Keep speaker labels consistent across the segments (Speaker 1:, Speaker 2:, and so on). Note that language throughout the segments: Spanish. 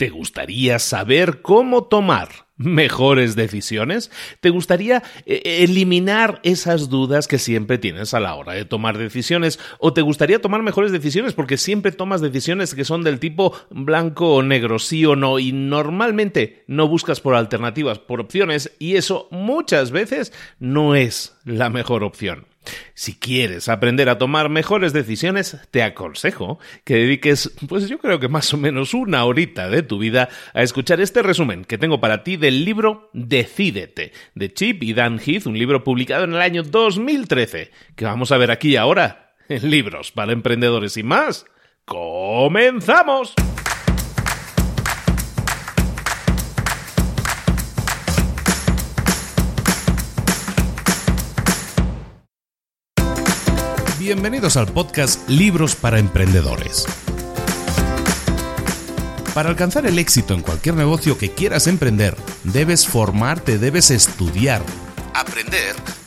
Speaker 1: ¿Te gustaría saber cómo tomar mejores decisiones? ¿Te gustaría eh, eliminar esas dudas que siempre tienes a la hora de tomar decisiones? ¿O te gustaría tomar mejores decisiones porque siempre tomas decisiones que son del tipo blanco o negro, sí o no? Y normalmente no buscas por alternativas, por opciones, y eso muchas veces no es la mejor opción. Si quieres aprender a tomar mejores decisiones, te aconsejo que dediques, pues yo creo que más o menos una horita de tu vida a escuchar este resumen que tengo para ti del libro Decídete, de Chip y Dan Heath, un libro publicado en el año 2013, que vamos a ver aquí ahora en Libros para Emprendedores y más. ¡Comenzamos! Bienvenidos al podcast Libros para Emprendedores. Para alcanzar el éxito en cualquier negocio que quieras emprender, debes formarte, debes estudiar, aprender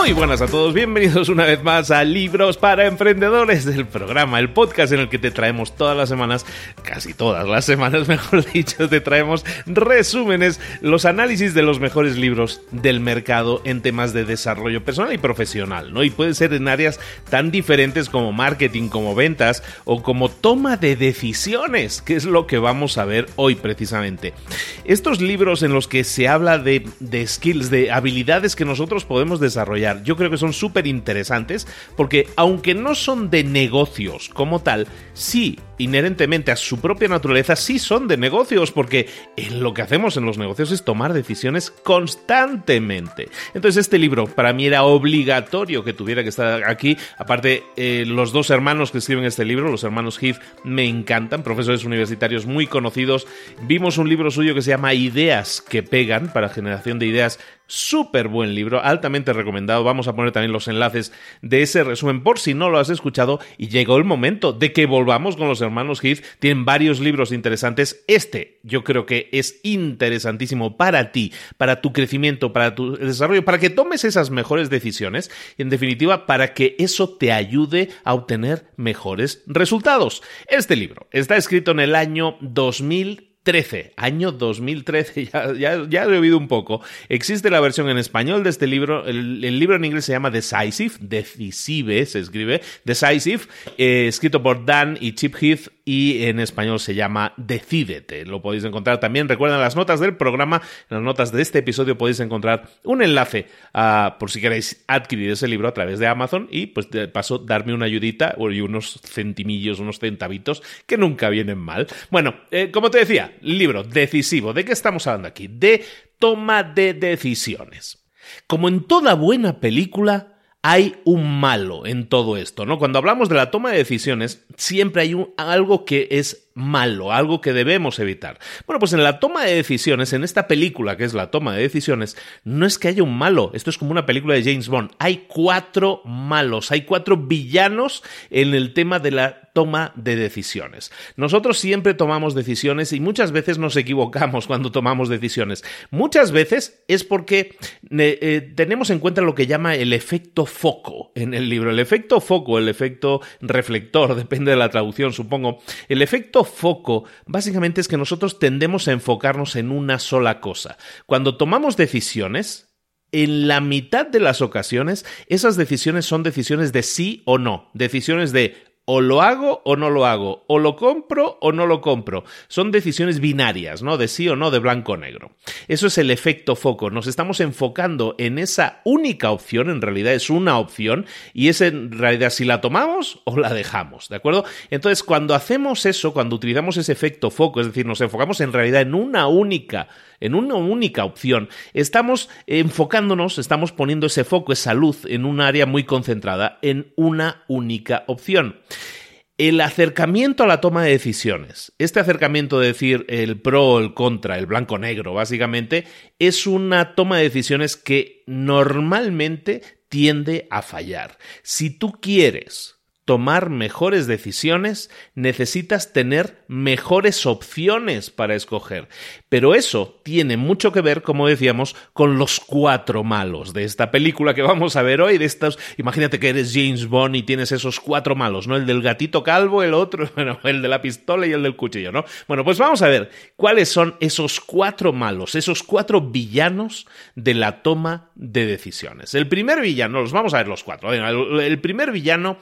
Speaker 1: Muy buenas a todos, bienvenidos una vez más a Libros para Emprendedores del programa, el podcast en el que te traemos todas las semanas, casi todas las semanas mejor dicho, te traemos resúmenes, los análisis de los mejores libros del mercado en temas de desarrollo personal y profesional, ¿no? Y puede ser en áreas tan diferentes como marketing, como ventas o como toma de decisiones, que es lo que vamos a ver hoy precisamente. Estos libros en los que se habla de, de skills, de habilidades que nosotros podemos desarrollar, yo creo que son súper interesantes porque aunque no son de negocios como tal, sí, inherentemente a su propia naturaleza, sí son de negocios porque lo que hacemos en los negocios es tomar decisiones constantemente. Entonces este libro para mí era obligatorio que tuviera que estar aquí. Aparte, eh, los dos hermanos que escriben este libro, los hermanos Heath, me encantan, profesores universitarios muy conocidos. Vimos un libro suyo que se llama Ideas que pegan para generación de ideas Súper buen libro, altamente recomendado. Vamos a poner también los enlaces de ese resumen por si no lo has escuchado. Y llegó el momento de que volvamos con los hermanos Heath. Tienen varios libros interesantes. Este yo creo que es interesantísimo para ti, para tu crecimiento, para tu desarrollo, para que tomes esas mejores decisiones y en definitiva para que eso te ayude a obtener mejores resultados. Este libro está escrito en el año 2000 13, año 2013, ya, ya, ya, he oído un poco. Existe la versión en español de este libro. El, libro en inglés se llama Decisive, Decisive se escribe, Decisive, eh, escrito por Dan y Chip Heath y en español se llama Decídete. Lo podéis encontrar también. Recuerden las notas del programa, en las notas de este episodio podéis encontrar un enlace a, por si queréis adquirir ese libro a través de Amazon y pues de paso darme una ayudita y unos centimillos, unos centavitos que nunca vienen mal. Bueno, eh, como te decía, libro decisivo. ¿De qué estamos hablando aquí? De toma de decisiones. Como en toda buena película, hay un malo en todo esto, ¿no? Cuando hablamos de la toma de decisiones, siempre hay un, algo que es malo, algo que debemos evitar. Bueno, pues en la toma de decisiones, en esta película que es la toma de decisiones, no es que haya un malo, esto es como una película de James Bond, hay cuatro malos, hay cuatro villanos en el tema de la toma de decisiones. Nosotros siempre tomamos decisiones y muchas veces nos equivocamos cuando tomamos decisiones. Muchas veces es porque eh, eh, tenemos en cuenta lo que llama el efecto foco en el libro. El efecto foco, el efecto reflector, depende de la traducción, supongo. El efecto foco básicamente es que nosotros tendemos a enfocarnos en una sola cosa. Cuando tomamos decisiones, en la mitad de las ocasiones, esas decisiones son decisiones de sí o no, decisiones de o lo hago o no lo hago, o lo compro o no lo compro. Son decisiones binarias, ¿no? De sí o no, de blanco o negro. Eso es el efecto foco. Nos estamos enfocando en esa única opción, en realidad es una opción, y es en realidad si la tomamos o la dejamos, ¿de acuerdo? Entonces, cuando hacemos eso, cuando utilizamos ese efecto foco, es decir, nos enfocamos en realidad en una única en una única opción. Estamos enfocándonos, estamos poniendo ese foco, esa luz en un área muy concentrada, en una única opción el acercamiento a la toma de decisiones, este acercamiento de decir el pro el contra, el blanco-negro, básicamente, es una toma de decisiones que normalmente tiende a fallar. Si tú quieres tomar mejores decisiones, necesitas tener mejores opciones para escoger. Pero eso tiene mucho que ver, como decíamos, con los cuatro malos de esta película que vamos a ver hoy. De estos, imagínate que eres James Bond y tienes esos cuatro malos, ¿no? El del gatito calvo, el otro, bueno, el de la pistola y el del cuchillo, ¿no? Bueno, pues vamos a ver cuáles son esos cuatro malos, esos cuatro villanos de la toma de decisiones. El primer villano, los vamos a ver los cuatro. El primer villano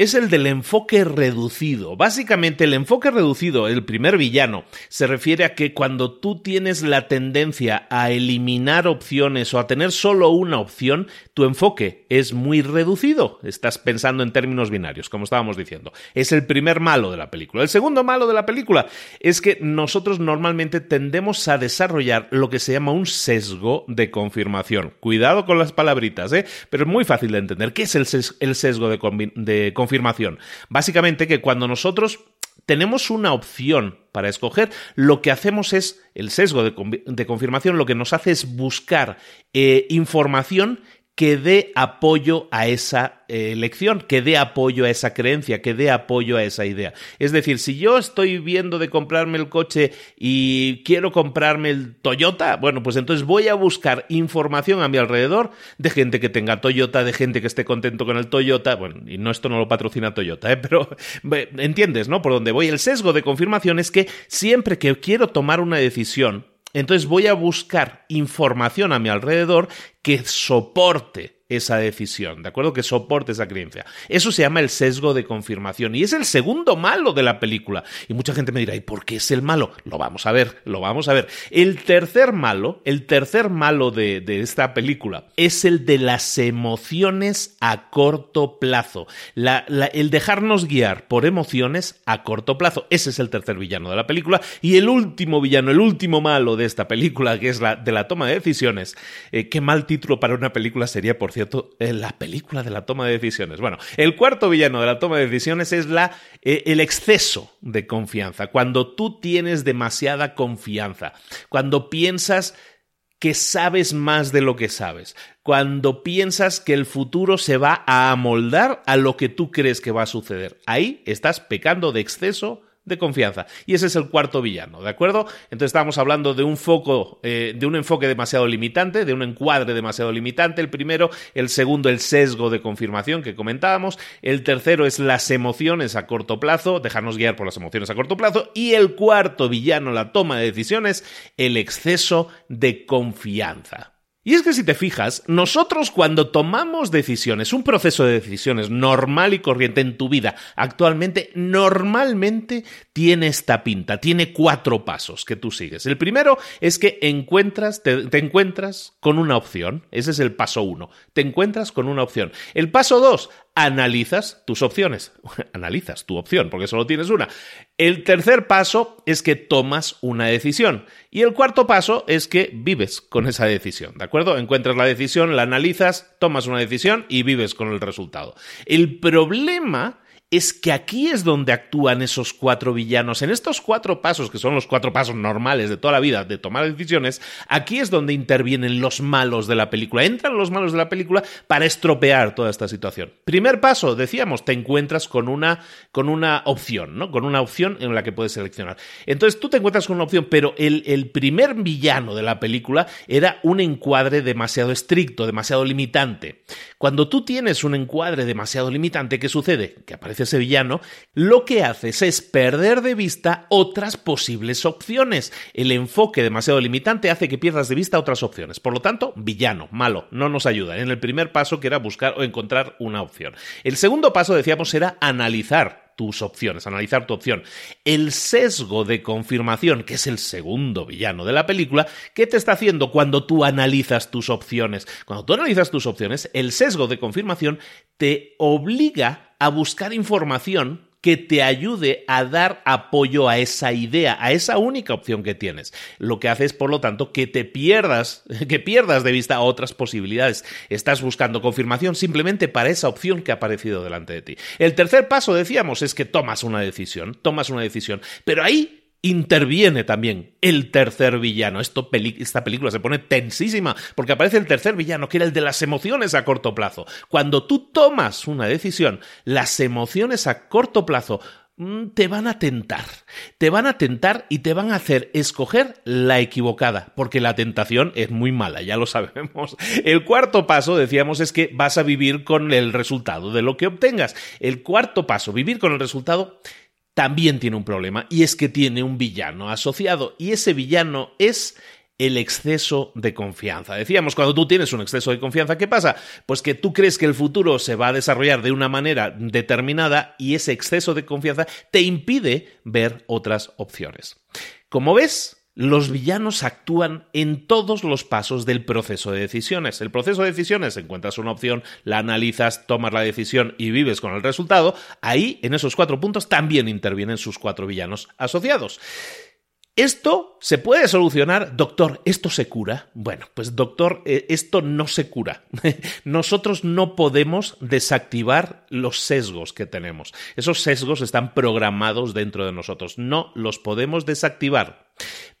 Speaker 1: es el del enfoque reducido. Básicamente el enfoque reducido, el primer villano, se refiere a que cuando tú tienes la tendencia a eliminar opciones o a tener solo una opción, tu enfoque es muy reducido. Estás pensando en términos binarios, como estábamos diciendo. Es el primer malo de la película. El segundo malo de la película es que nosotros normalmente tendemos a desarrollar lo que se llama un sesgo de confirmación. Cuidado con las palabritas, ¿eh? Pero es muy fácil de entender. ¿Qué es el, sesgo de, confirmación? Confirmación. Básicamente que cuando nosotros tenemos una opción para escoger, lo que hacemos es, el sesgo de, confirmación lo que nos hace es buscar eh, información que dé apoyo a esa eh, elección, que dé apoyo a esa creencia, que dé apoyo a esa idea. Es decir, si yo estoy viendo de comprarme el coche y quiero comprarme el Toyota, bueno, pues entonces voy a buscar información a mi alrededor de gente que tenga Toyota, de gente que esté contento con el Toyota. Bueno, y no esto no lo patrocina Toyota, ¿eh? pero entiendes, ¿no? Por donde voy. El sesgo de confirmación es que siempre que quiero tomar una decisión, entonces voy a buscar información a mi alrededor que soporte esa decisión, ¿de acuerdo? Que soporte esa creencia. Eso se llama el sesgo de confirmación y es el segundo malo de la película. Y mucha gente me dirá, ¿y por qué es el malo? Lo vamos a ver, lo vamos a ver. El tercer malo, el tercer malo de, esta película es el de las emociones a corto plazo. el dejarnos guiar por emociones a corto plazo. Ese es el tercer villano de la película. Y el último villano, el último malo de esta película, que es la de la toma de decisiones, eh, qué mal título para una película sería, por cierto, eh, la película de la toma de decisiones. Bueno, el cuarto villano de la toma de decisiones es la, eh, el exceso de confianza. Cuando tú tienes demasiada confianza, cuando piensas que sabes más de lo que sabes, cuando piensas que el futuro se va a amoldar a lo que tú crees que va a suceder. Ahí estás pecando de exceso de confianza. Y ese es el cuarto villano, ¿de acuerdo? Entonces estamos hablando de un foco, eh, de un enfoque demasiado limitante, de un encuadre demasiado limitante, el primero, el segundo, el sesgo de confirmación que comentábamos, el tercero es las emociones a corto plazo, dejarnos guiar por las emociones a corto plazo, y el cuarto villano, la toma de decisiones, el exceso de confianza. Y es que si te fijas, nosotros cuando tomamos decisiones, un proceso de decisiones normal y corriente en tu vida, actualmente normalmente tiene esta pinta, tiene cuatro pasos que tú sigues. El primero es que encuentras, te, te encuentras con una opción, ese es el paso uno, te encuentras con una opción. El paso dos, analizas tus opciones. analizas tu opción, porque solo tienes una. El tercer paso es que tomas una decisión. Y el cuarto paso es que vives con esa decisión, ¿de acuerdo? Encuentras la decisión, la analizas, tomas una decisión y vives con el resultado. El problema es que aquí es donde actúan esos cuatro villanos. En estos cuatro pasos, que son los cuatro pasos normales de toda la vida de tomar decisiones, aquí es donde intervienen los malos de la película. Entran los malos de la película para estropear toda esta situación. Primer paso, decíamos, te encuentras con una, con una opción, ¿no? Con una opción en la que puedes seleccionar. Entonces tú te encuentras con una opción, pero el, el primer villano de la película era un encuadre demasiado estricto, demasiado limitante. Cuando tú tienes un encuadre demasiado limitante, ¿qué sucede? Que aparece aparece ese villano, lo que haces es perder de vista otras posibles opciones. El enfoque demasiado limitante hace que pierdas de vista otras opciones. Por lo tanto, villano, malo, no nos ayuda. En el primer paso, que era buscar o encontrar una opción. El segundo paso, decíamos, era analizar tus opciones, analizar tu opción. El sesgo de confirmación, que es el segundo villano de la película, ¿qué te está haciendo cuando tú analizas tus opciones? Cuando tú analizas tus opciones, el sesgo de confirmación te obliga a buscar información que te ayude a dar apoyo a esa idea, a esa única opción que tienes. Lo que hace es, por lo tanto, que te pierdas, que pierdas de vista otras posibilidades. Estás buscando confirmación simplemente para esa opción que ha aparecido delante de ti. El tercer paso, decíamos, es que tomas una decisión, tomas una decisión, pero ahí interviene también el tercer villano. esta película se pone tensísima porque aparece el tercer villano, que era el de las emociones a corto plazo. Cuando tú tomas una decisión, las emociones a corto plazo mm, te van a tentar, te van a tentar y te van a hacer escoger la equivocada, porque la tentación es muy mala, ya lo sabemos. El cuarto paso, decíamos, es que vas a vivir con el resultado de lo que obtengas. El cuarto paso, vivir con el resultado, también tiene un problema y es que tiene un villano asociado y ese villano es el exceso de confianza. Decíamos, cuando tú tienes un exceso de confianza, ¿qué pasa? Pues que tú crees que el futuro se va a desarrollar de una manera determinada y ese exceso de confianza te impide ver otras opciones. Como ves, los villanos actúan en todos los pasos del proceso de decisiones. El proceso de decisiones, encuentras una opción, la analizas, tomas la decisión y vives con el resultado. Ahí, en esos cuatro puntos, también intervienen sus cuatro villanos asociados. ¿Esto se puede solucionar? Doctor, ¿esto se cura? Bueno, pues doctor, eh, esto no se cura. Nosotros no podemos desactivar los sesgos que tenemos. Esos sesgos están programados dentro de nosotros. No los podemos desactivar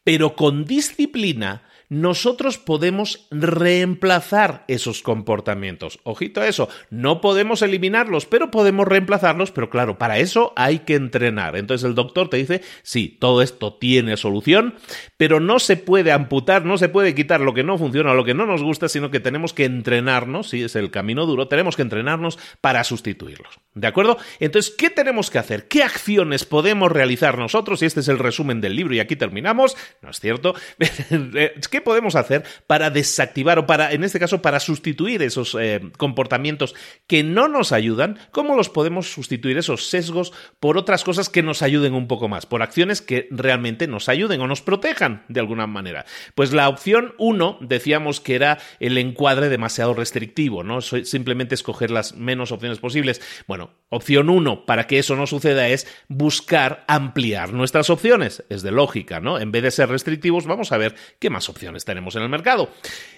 Speaker 1: pero con disciplina nosotros podemos reemplazar esos comportamientos. Ojito a eso, no podemos eliminarlos, pero podemos reemplazarlos, pero claro, para eso hay que entrenar. Entonces el doctor te dice, sí, todo esto tiene solución, pero no se puede amputar, no se puede quitar lo que no funciona lo que no nos gusta, sino que tenemos que entrenarnos, si es el camino duro, tenemos que entrenarnos para sustituirlos. ¿De acuerdo? Entonces, ¿qué tenemos que hacer? ¿Qué acciones podemos realizar nosotros? Y este es el resumen del libro y aquí terminamos. ¿No es cierto? ¿Qué podemos hacer para desactivar o para, en este caso, para sustituir esos eh, comportamientos que no nos ayudan? ¿Cómo los podemos sustituir esos sesgos por otras cosas que nos ayuden un poco más? Por acciones que realmente nos ayuden o nos protejan de alguna manera. Pues la opción 1 decíamos que era el encuadre demasiado restrictivo, ¿no? Simplemente escoger las menos opciones posibles. Bueno, opción 1 para que eso no suceda es buscar ampliar nuestras opciones. Es de lógica, ¿no? En vez de ser restrictivos, vamos a ver qué más opciones tenemos en el mercado.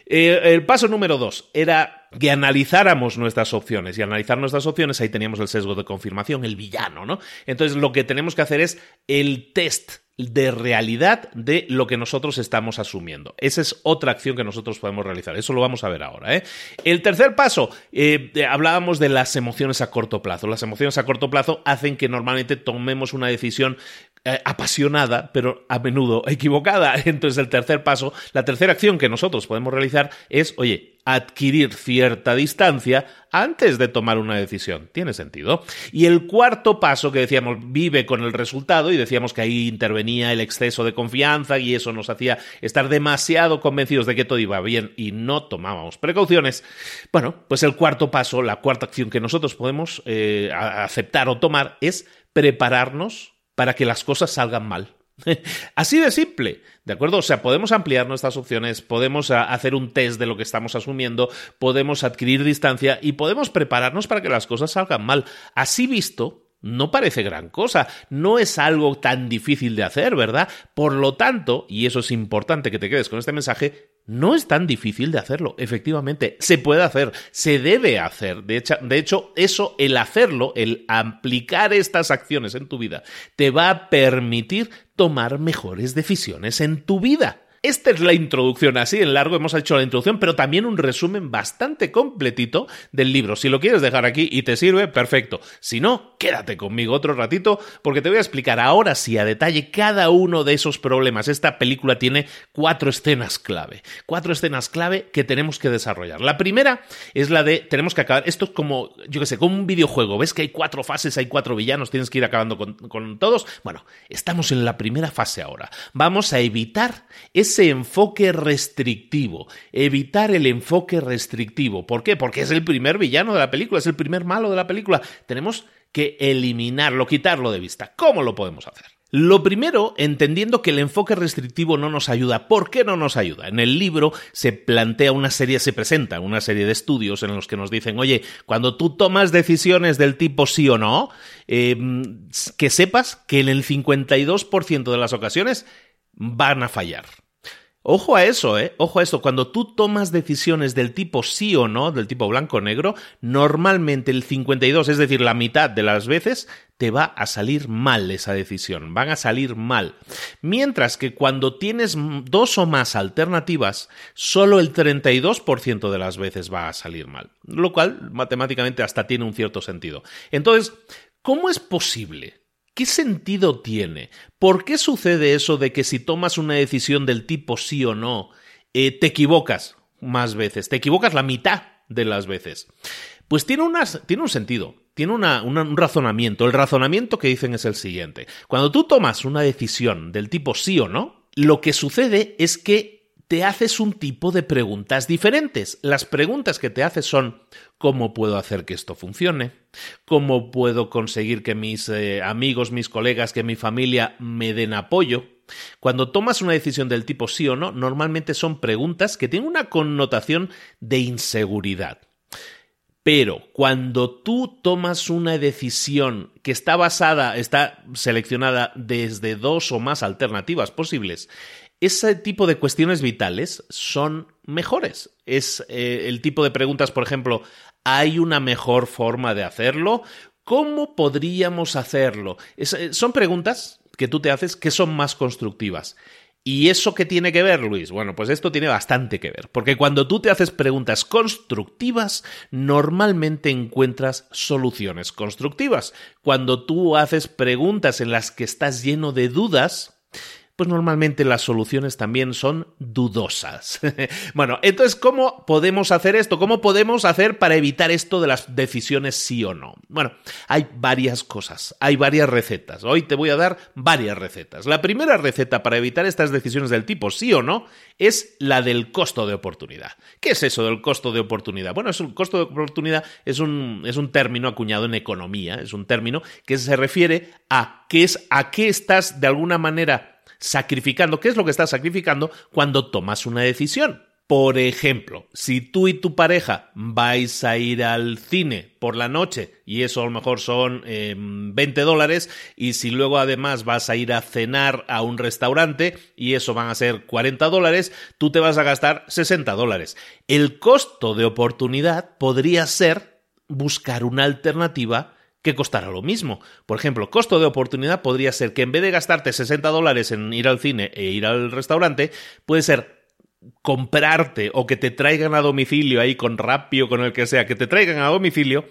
Speaker 1: Eh, el paso número dos era que analizáramos nuestras opciones. Y analizar nuestras opciones, ahí teníamos el sesgo de confirmación, el villano, ¿no? Entonces lo que tenemos que hacer es el test de realidad de lo que nosotros estamos asumiendo. Esa es otra acción que nosotros podemos realizar. Eso lo vamos a ver ahora. ¿eh? El tercer paso, eh, hablábamos de las emociones a corto plazo. Las emociones a corto plazo hacen que normalmente tomemos una decisión eh, apasionada, pero a menudo equivocada. Entonces el tercer paso, la tercera acción que nosotros podemos realizar es, oye, adquirir cierta distancia antes de tomar una decisión. ¿Tiene sentido? Y el cuarto paso que decíamos, vive con el resultado, y decíamos que ahí intervenía el exceso de confianza y eso nos hacía estar demasiado convencidos de que todo iba bien y no tomábamos precauciones. Bueno, pues el cuarto paso, la cuarta acción que nosotros podemos eh, aceptar o tomar es prepararnos para que las cosas salgan mal. Así de simple, ¿de acuerdo? O sea, podemos ampliar nuestras opciones, podemos ah, hacer un test de lo que estamos asumiendo, podemos adquirir distancia y podemos prepararnos para que las cosas salgan mal. Así visto, no parece gran cosa, no es algo tan difícil de hacer, ¿verdad? Por lo tanto, y eso es importante que te quedes con este mensaje, no es tan difícil de hacerlo, efectivamente, se puede hacer, se debe hacer. De hecho, de hecho, eso, el hacerlo, el aplicar estas acciones en tu vida, te va a permitir tomar mejores decisiones en tu vida. Esta es la introducción, así en largo hemos hecho la introducción, pero también un resumen bastante completito del libro. Si lo quieres dejar aquí y te sirve, perfecto. Si no, quédate conmigo otro ratito porque te voy a explicar ahora sí a detalle cada uno de esos problemas. Esta película tiene cuatro escenas clave, cuatro escenas clave que tenemos que desarrollar. La primera es la de tenemos que acabar, esto es como, yo qué sé, como un videojuego, ves que hay cuatro fases, hay cuatro villanos, tienes que ir acabando con, con todos. Bueno, estamos en la primera fase ahora. Vamos a evitar ese enfoque restrictivo, evitar el enfoque restrictivo. ¿Por qué? Porque es el primer villano de la película, es el primer malo de la película. Tenemos que eliminarlo, quitarlo de vista. ¿Cómo lo podemos hacer? Lo primero, entendiendo que el enfoque restrictivo no nos ayuda. ¿Por qué no nos ayuda? En el libro se plantea una serie, se presenta una serie de estudios en los que nos dicen, oye, cuando tú tomas decisiones del tipo sí o no, eh, que sepas que en el 52% de las ocasiones van a fallar. Ojo a eso, ¿eh? Ojo a eso. Cuando tú tomas decisiones del tipo sí o no, del tipo blanco o negro, normalmente el 52, es decir, la mitad de las veces, te va a salir mal esa decisión. Van a salir mal. Mientras que cuando tienes dos o más alternativas, solo el 32% de las veces va a salir mal. Lo cual, matemáticamente, hasta tiene un cierto sentido. Entonces, ¿cómo es posible ¿Qué sentido tiene? ¿Por qué sucede eso de que si tomas una decisión del tipo sí o no, eh, te equivocas más veces? Te equivocas la mitad de las veces. Pues tiene, tiene un sentido, tiene un razonamiento. El razonamiento que dicen es el siguiente. Cuando tú tomas una decisión del tipo sí o no, lo que sucede es que te haces un tipo de preguntas diferentes. Las preguntas que te haces son ¿cómo puedo hacer que esto funcione? ¿Cómo puedo conseguir que mis eh, amigos, mis colegas, que mi familia me den apoyo? Cuando tomas una decisión del tipo sí o no, normalmente son preguntas que tienen una connotación de inseguridad. Pero cuando tú tomas una decisión que está basada, está seleccionada desde dos o más alternativas posibles ese tipo de cuestiones vitales son mejores. Es eh, el tipo de preguntas, por ejemplo, ¿hay una mejor forma de hacerlo? ¿Cómo podríamos hacerlo? Eh, son preguntas que tú te haces que son más constructivas. ¿Y eso qué tiene que ver, Luis? Bueno, pues esto tiene bastante que ver, porque cuando tú te haces preguntas constructivas, normalmente encuentras soluciones constructivas. Cuando tú haces preguntas en las que estás lleno de dudas, pues normalmente las soluciones también son dudosas. bueno, entonces, ¿cómo podemos hacer esto? ¿Cómo podemos hacer para evitar esto de las decisiones sí o no? Bueno, hay varias cosas, hay varias recetas. Hoy te voy a dar varias recetas. La primera receta para evitar estas decisiones del tipo sí o no es la del costo de oportunidad. ¿Qué es eso del costo de oportunidad? Bueno, es un costo de oportunidad es un, es un término acuñado en economía, es un término que se refiere a qué es a qué estás de alguna manera sacrificando. ¿Qué es lo que estás sacrificando cuando tomas una decisión? Por ejemplo, si tú y tu pareja vais a ir al cine por la noche y eso a lo mejor son 20 em, dólares y si luego además vas a ir a cenar a un restaurante y eso van a ser 40 dólares, tú te vas a gastar 60 dólares. El costo de oportunidad podría ser buscar una alternativa que costará lo mismo. Por ejemplo, costo de oportunidad podría ser que en vez de gastarte 60 dólares en ir al cine e ir al restaurante, puede ser comprarte o que te traigan a domicilio ahí con Rappi o con el que sea, que te traigan a domicilio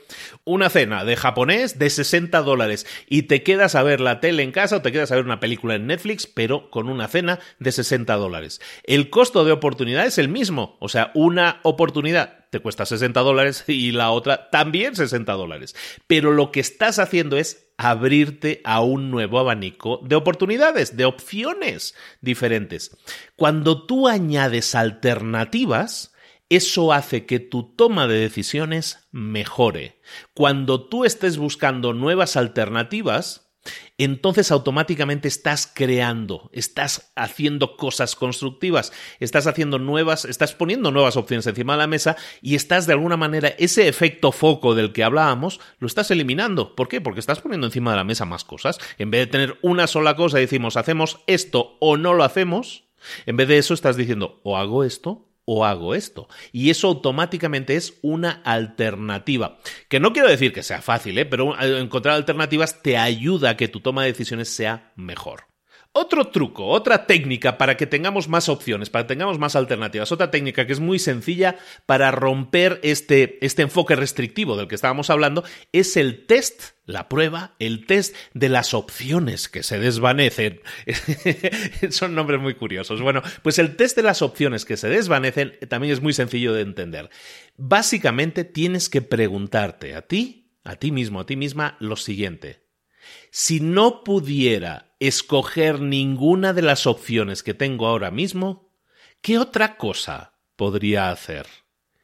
Speaker 1: una cena de japonés de 60 dólares y te quedas a ver la tele en casa o te quedas a ver una película en Netflix, pero con una cena de 60 dólares. El costo de oportunidad es el mismo, o sea, una oportunidad te cuesta 60 dólares y la otra también 60 dólares. Pero lo que estás haciendo es abrirte a un nuevo abanico de oportunidades, de opciones diferentes. Cuando tú añades alternativas, eso hace que tu toma de decisiones mejore. Cuando tú estés buscando nuevas alternativas, entonces automáticamente estás creando, estás haciendo cosas constructivas, estás haciendo nuevas, estás poniendo nuevas opciones encima de la mesa y estás de alguna manera ese efecto foco del que hablábamos, lo estás eliminando. ¿Por qué? Porque estás poniendo encima de la mesa más cosas. En vez de tener una sola cosa y decimos hacemos esto o no lo hacemos, en vez de eso estás diciendo o hago esto o hago esto. Y eso automáticamente es una alternativa. Que no quiero decir que sea fácil, ¿eh? pero encontrar alternativas te ayuda a que tu toma de decisiones sea mejor. Otro truco, otra técnica para que tengamos más opciones, para que tengamos más alternativas, otra técnica que es muy sencilla para romper este, este enfoque restrictivo del que estábamos hablando, es el test la prueba, el test de las opciones que se desvanecen. Son nombres muy curiosos. Bueno, pues el test de las opciones que se desvanecen también es muy sencillo de entender. Básicamente tienes que preguntarte a ti, a ti mismo, a ti misma, lo siguiente. Si no pudiera escoger ninguna de las opciones que tengo ahora mismo, ¿qué otra cosa podría hacer?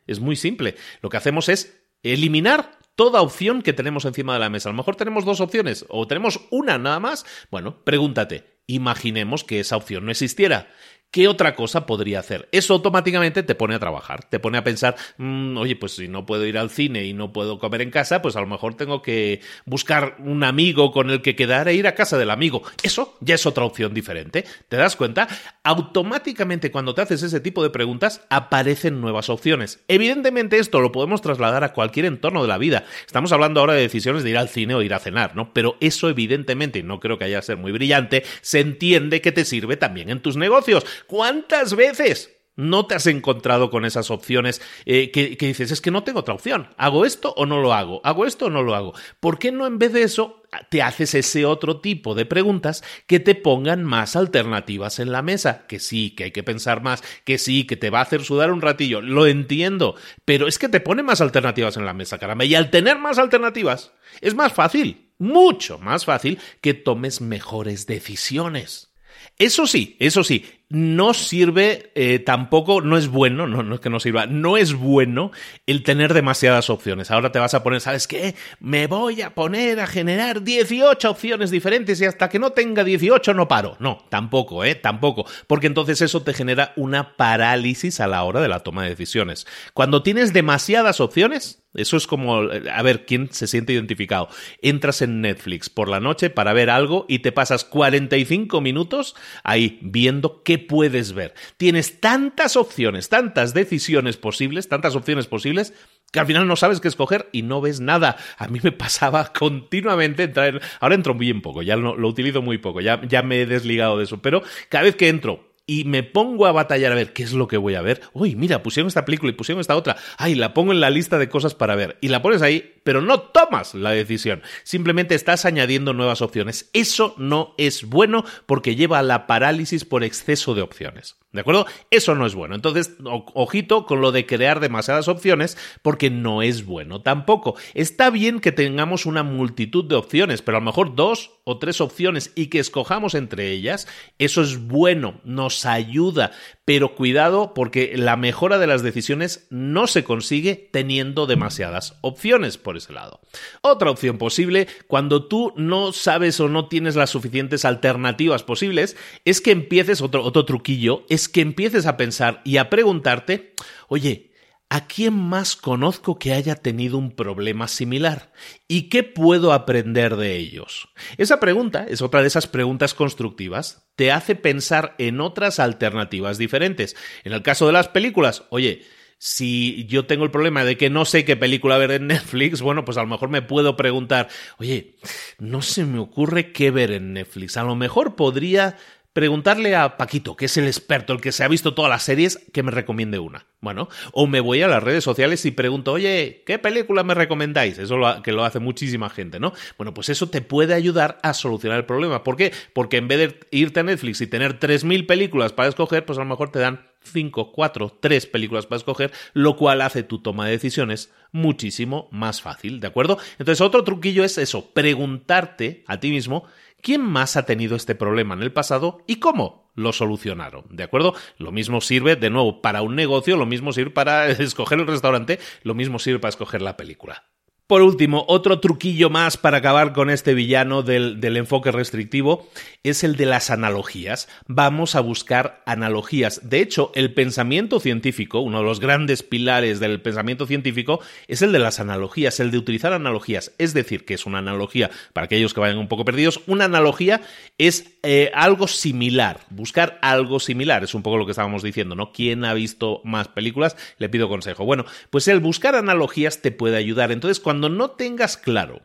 Speaker 1: Es muy simple. Lo que hacemos es eliminar toda opción que tenemos encima de la mesa. A lo mejor tenemos dos opciones o tenemos una nada más. Bueno, pregúntate, imaginemos que esa opción no existiera. ¿Qué otra cosa podría hacer? Eso automáticamente te pone a trabajar, te pone a pensar, mm, oye, pues si no puedo ir al cine y no puedo comer en casa, pues a lo mejor tengo que buscar un amigo con el que quedar e ir a casa del amigo. Eso ya es otra opción diferente. ¿Te das cuenta? Automáticamente cuando te haces ese tipo de preguntas aparecen nuevas opciones. Evidentemente esto lo podemos trasladar a cualquier entorno de la vida. Estamos hablando ahora de decisiones de ir al cine o ir a cenar, ¿no? Pero eso evidentemente, y no creo que haya que ser muy brillante, se entiende que te sirve también en tus negocios. ¿Cuántas veces no te has encontrado con esas opciones eh, que, que, dices, es que no tengo otra opción. ¿Hago esto o no lo hago? ¿Hago esto o no lo hago? ¿Por qué no en vez de eso te haces ese otro tipo de preguntas que te pongan más alternativas en la mesa? Que sí, que hay que pensar más, que sí, que te va a hacer sudar un ratillo. Lo entiendo, pero es que te pone más alternativas en la mesa, caramba. Y al tener más alternativas, es más fácil, mucho más fácil que tomes mejores decisiones. Eso sí, eso sí, no sirve eh, tampoco, no es bueno, no, no es que no sirva, no es bueno el tener demasiadas opciones. Ahora te vas a poner, ¿sabes qué? Me voy a poner a generar 18 opciones diferentes y hasta que no tenga 18 no paro. No, tampoco, ¿eh? Tampoco. Porque entonces eso te genera una parálisis a la hora de la toma de decisiones. Cuando tienes demasiadas opciones, eso es como, a ver, ¿quién se siente identificado? Entras en Netflix por la noche para ver algo y te pasas 45 minutos ahí viendo qué puedes ver. Tienes tantas opciones, tantas decisiones posibles, tantas opciones posibles que al final no sabes qué escoger y no ves nada. A mí me pasaba continuamente entrar. Ahora entro muy poco, ya lo, lo utilizo muy poco, ya, ya me he desligado de eso, pero cada vez que entro y me pongo a batallar a ver qué es lo que voy a ver. Uy, mira, pusieron esta película y pusieron esta otra. Ay, la pongo en la lista de cosas para ver. Y la pones ahí, pero no tomas la decisión. Simplemente estás añadiendo nuevas opciones. Eso no es bueno porque lleva a la parálisis por exceso de opciones. ¿De acuerdo? Eso no es bueno. Entonces, ojito con lo de crear demasiadas opciones porque no es bueno tampoco. Está bien que tengamos una multitud de opciones, pero a lo mejor dos o tres opciones y que escojamos entre ellas, eso es bueno, nos ayuda, pero cuidado porque la mejora de las decisiones no se consigue teniendo demasiadas opciones por ese lado. Otra opción posible, cuando tú no sabes o no tienes las suficientes alternativas posibles, es que empieces, otro, otro truquillo, es que empieces a pensar y a preguntarte, oye, ¿A quién más conozco que haya tenido un problema similar? ¿Y qué puedo aprender de ellos? Esa pregunta es otra de esas preguntas constructivas. Te hace pensar en otras alternativas diferentes. En el caso de las películas, oye, si yo tengo el problema de que no sé qué película ver en Netflix, bueno, pues a lo mejor me puedo preguntar, oye, no se me ocurre qué ver en Netflix. A lo mejor podría preguntarle a Paquito, que es el experto, el que se ha visto todas las series, que me recomiende una. Bueno, o me voy a las redes sociales y pregunto, oye, ¿qué película me recomendáis? Eso lo, que lo hace muchísima gente, ¿no? Bueno, pues eso te puede ayudar a solucionar el problema. ¿Por qué? Porque en vez de irte a Netflix y tener 3.000 películas para escoger, pues a lo mejor te dan 5, 4, 3 películas para escoger, lo cual hace tu toma de decisiones muchísimo más fácil, ¿de acuerdo? Entonces, otro truquillo es eso, preguntarte a ti mismo ¿Quién más ha tenido este problema en el pasado y cómo lo solucionaron? ¿De acuerdo? Lo mismo sirve, de nuevo, para un negocio, lo mismo sirve para escoger el restaurante, lo mismo sirve para escoger la película. Por último, otro truquillo más para acabar con este villano del, del, enfoque restrictivo es el de las analogías. Vamos a buscar analogías. De hecho, el pensamiento científico, uno de los grandes pilares del pensamiento científico, es el de las analogías, el de utilizar analogías. Es decir, que es una analogía, para aquellos que vayan un poco perdidos, una analogía es eh, algo similar, buscar algo similar. Es un poco lo que estábamos diciendo, ¿no? ¿Quién ha visto más películas? Le pido consejo. Bueno, pues el buscar analogías te puede ayudar. Entonces, cuando no tengas claro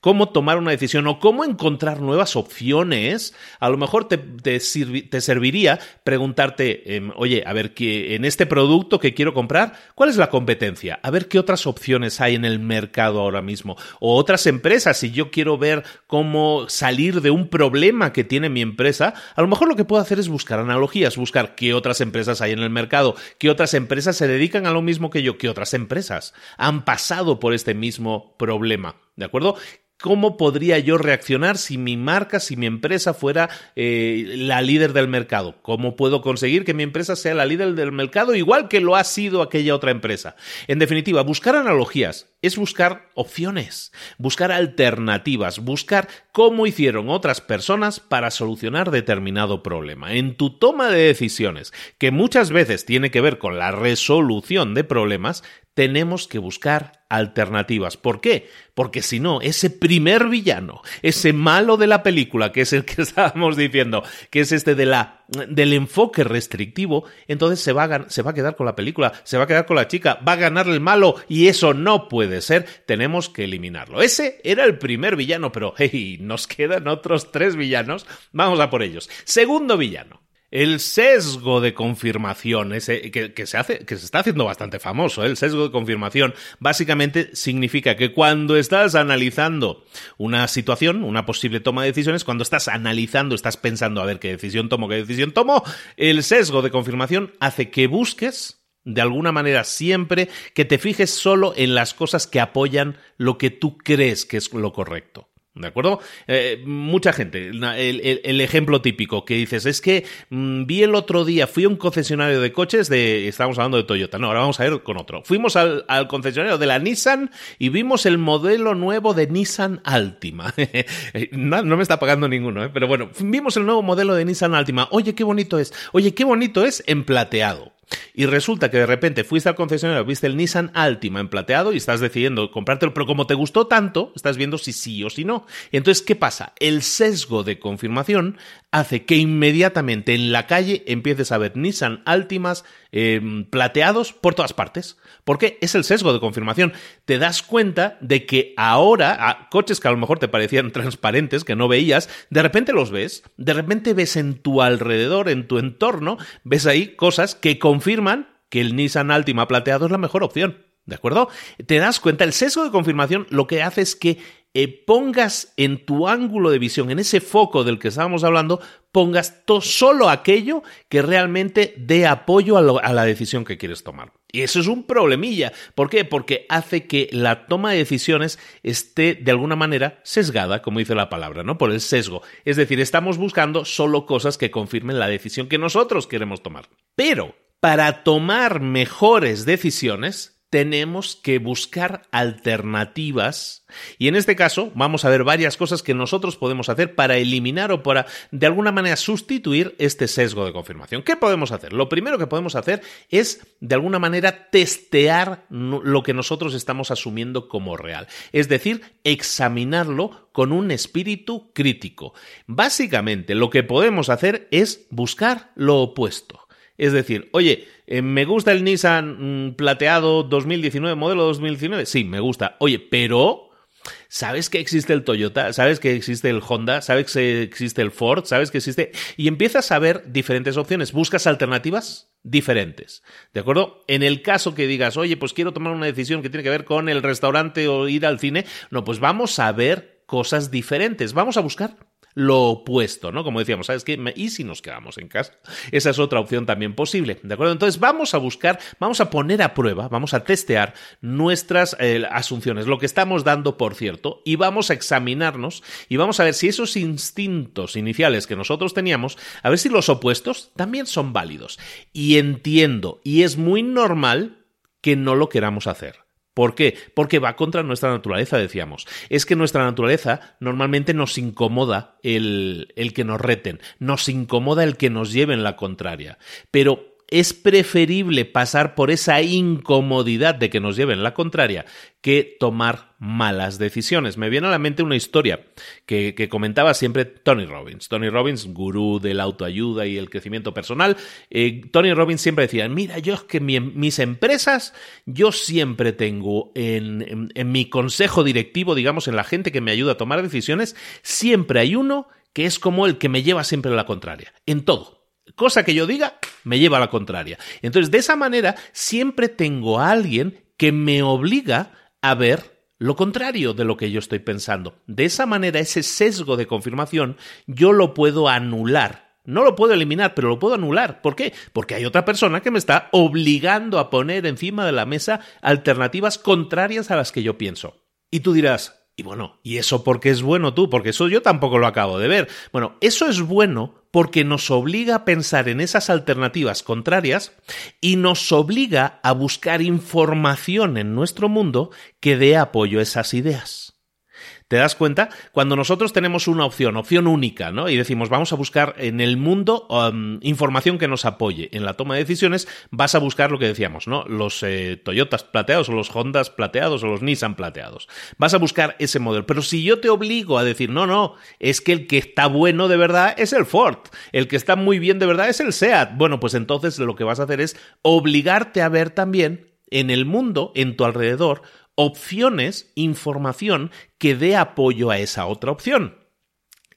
Speaker 1: cómo tomar una decisión o cómo encontrar nuevas opciones, a lo mejor te, te, serviría preguntarte, em, oye, a ver, que en este producto que quiero comprar, ¿cuál es la competencia? A ver qué otras opciones hay en el mercado ahora mismo. O otras empresas, si yo quiero ver cómo salir de un problema que tiene mi empresa, a lo mejor lo que puedo hacer es buscar analogías, buscar qué otras empresas hay en el mercado, qué otras empresas se dedican a lo mismo que yo, qué otras empresas han pasado por este mismo problema. ¿De acuerdo? ¿Cómo podría yo reaccionar si mi marca, si mi empresa fuera eh, la líder del mercado? ¿Cómo puedo conseguir que mi empresa sea la líder del mercado igual que lo ha sido aquella otra empresa? En definitiva, buscar analogías es buscar opciones, buscar alternativas, buscar cómo hicieron otras personas para solucionar determinado problema. En tu toma de decisiones, que muchas veces tiene que ver con la resolución de problemas, tenemos que buscar alternativas. ¿Por qué? Porque si no, ese primer villano, ese malo de la película, que es el que estábamos diciendo, que es este de la, del enfoque restrictivo, entonces se va, a, se va a quedar con la película, se va a quedar con la chica, va a ganar el malo y eso no puede ser, tenemos que eliminarlo. Ese era el primer villano, pero hey, nos quedan otros tres villanos, vamos a por ellos. Segundo villano. El sesgo de confirmación, ese, que, se hace, que se está haciendo bastante famoso, ¿eh? el sesgo de confirmación, básicamente significa que cuando estás analizando una situación, una posible toma de decisiones, cuando estás analizando, estás pensando a ver qué decisión tomo, qué decisión tomo, el sesgo de confirmación hace que busques de alguna manera siempre que te fijes solo en las cosas que apoyan lo que tú crees que es lo correcto. ¿De acuerdo? Eh, mucha gente, el, ejemplo típico que dices es que mm, vi el otro día, fui a un concesionario de coches de, estábamos hablando de Toyota, no, ahora vamos a ir con otro. Fuimos al, concesionario de la Nissan y vimos el modelo nuevo de Nissan Altima. no, no, me está pagando ninguno, ¿eh? pero bueno, vimos el nuevo modelo de Nissan Altima. Oye, qué bonito es. Oye, qué bonito es en plateado. Y resulta que de repente fuiste al concesionario, viste el Nissan Altima en plateado y estás decidiendo comprártelo, pero como te gustó tanto, estás viendo si sí o si no. entonces, ¿qué pasa? El sesgo de confirmación hace que inmediatamente en la calle empieces a ver Nissan Altimas em, plateados por todas partes. Porque es el sesgo de confirmación. Te das cuenta de que ahora, coches que a lo mejor te parecían transparentes, que no veías, de repente los ves, de repente ves en tu alrededor, en tu entorno, ves ahí cosas que confirman que el Nissan Altima plateado es la mejor opción. ¿De acuerdo? Te das cuenta, el sesgo de confirmación lo que hace es que eh, pongas en tu ángulo de visión, en ese foco del que estábamos hablando, pongas solo aquello que realmente dé apoyo a, a la decisión que quieres tomar. Y eso es un problemilla. ¿Por qué? Porque hace que la toma de decisiones esté de alguna manera sesgada, como dice la palabra, ¿no? Por el sesgo. Es decir, estamos buscando solo cosas que confirmen la decisión que nosotros queremos tomar. Pero para tomar mejores decisiones, tenemos que buscar alternativas y en este caso vamos a ver varias cosas que nosotros podemos hacer para eliminar o para de alguna manera sustituir este sesgo de confirmación. ¿Qué podemos hacer? Lo primero que podemos hacer es de alguna manera testear lo que nosotros estamos asumiendo como real, es decir, examinarlo con un espíritu crítico. Básicamente lo que podemos hacer es buscar lo opuesto. Es decir, oye, eh, ¿me gusta el Nissan mm, plateado 2019, modelo 2019? Sí, me gusta. Oye, pero ¿Sabes que existe el Toyota? ¿Sabes que existe el Honda? ¿Sabes que existe el Ford? ¿Sabes que existe? Y empiezas a ver diferentes opciones. Buscas alternativas diferentes. ¿De acuerdo? En el caso que digas, oye, pues quiero tomar una decisión que tiene que ver con el restaurante o ir al cine, no, pues vamos a ver cosas diferentes. Vamos a buscar lo opuesto, ¿no? Como decíamos, ¿sabes qué? ¿Y si nos quedamos en casa? Esa es otra opción también posible, ¿de acuerdo? Entonces vamos a buscar, vamos a poner a prueba, vamos a testear nuestras eh, asunciones, lo que estamos dando, por cierto, y vamos a examinarnos y vamos a ver si esos instintos iniciales que nosotros teníamos, a ver si los opuestos también son válidos. Y entiendo, y es muy normal que no lo queramos hacer. ¿Por qué? Porque va contra nuestra naturaleza, decíamos. Es que nuestra naturaleza normalmente nos incomoda el, el que nos reten, nos incomoda el que nos lleven la contraria. Pero es preferible pasar por esa incomodidad de que nos lleven la contraria que tomar malas decisiones. Me viene a la mente una historia que, comentaba siempre Tony Robbins. Tony Robbins, gurú de la autoayuda y el crecimiento personal. Eh, Tony Robbins siempre decía, mira, yo es que mis empresas, yo siempre tengo en, en mi consejo directivo, digamos, en la gente que me ayuda a tomar decisiones, siempre hay uno que es como el que me lleva siempre a la contraria, en todo cosa que yo diga me lleva a la contraria. Entonces, de esa manera, siempre tengo a alguien que me obliga a ver lo contrario de lo que yo estoy pensando. De esa manera, ese sesgo de confirmación yo lo puedo anular. No lo puedo eliminar, pero lo puedo anular. ¿Por qué? Porque hay otra persona que me está obligando a poner encima de la mesa alternativas contrarias a las que yo pienso. Y tú dirás, y bueno, ¿y eso por qué es bueno tú? Porque eso yo tampoco lo acabo de ver. Bueno, eso es bueno porque nos obliga a pensar en esas alternativas contrarias y nos obliga a buscar información en nuestro mundo que dé apoyo a esas ideas. ¿Te das cuenta? Cuando nosotros tenemos una opción, opción única, ¿no? Y decimos, vamos a buscar en el mundo um, información que nos apoye en la toma de decisiones, vas a buscar lo que decíamos, ¿no? Los eh, Toyotas plateados o los Hondas plateados o los Nissan plateados. Vas a buscar ese modelo. Pero si yo te obligo a decir, no, no, es que el que está bueno de verdad es el Ford, el que está muy bien de verdad es el SEAT. Bueno, pues entonces lo que vas a hacer es obligarte a ver también en el mundo, en tu alrededor, opciones, información que dé apoyo a esa otra opción.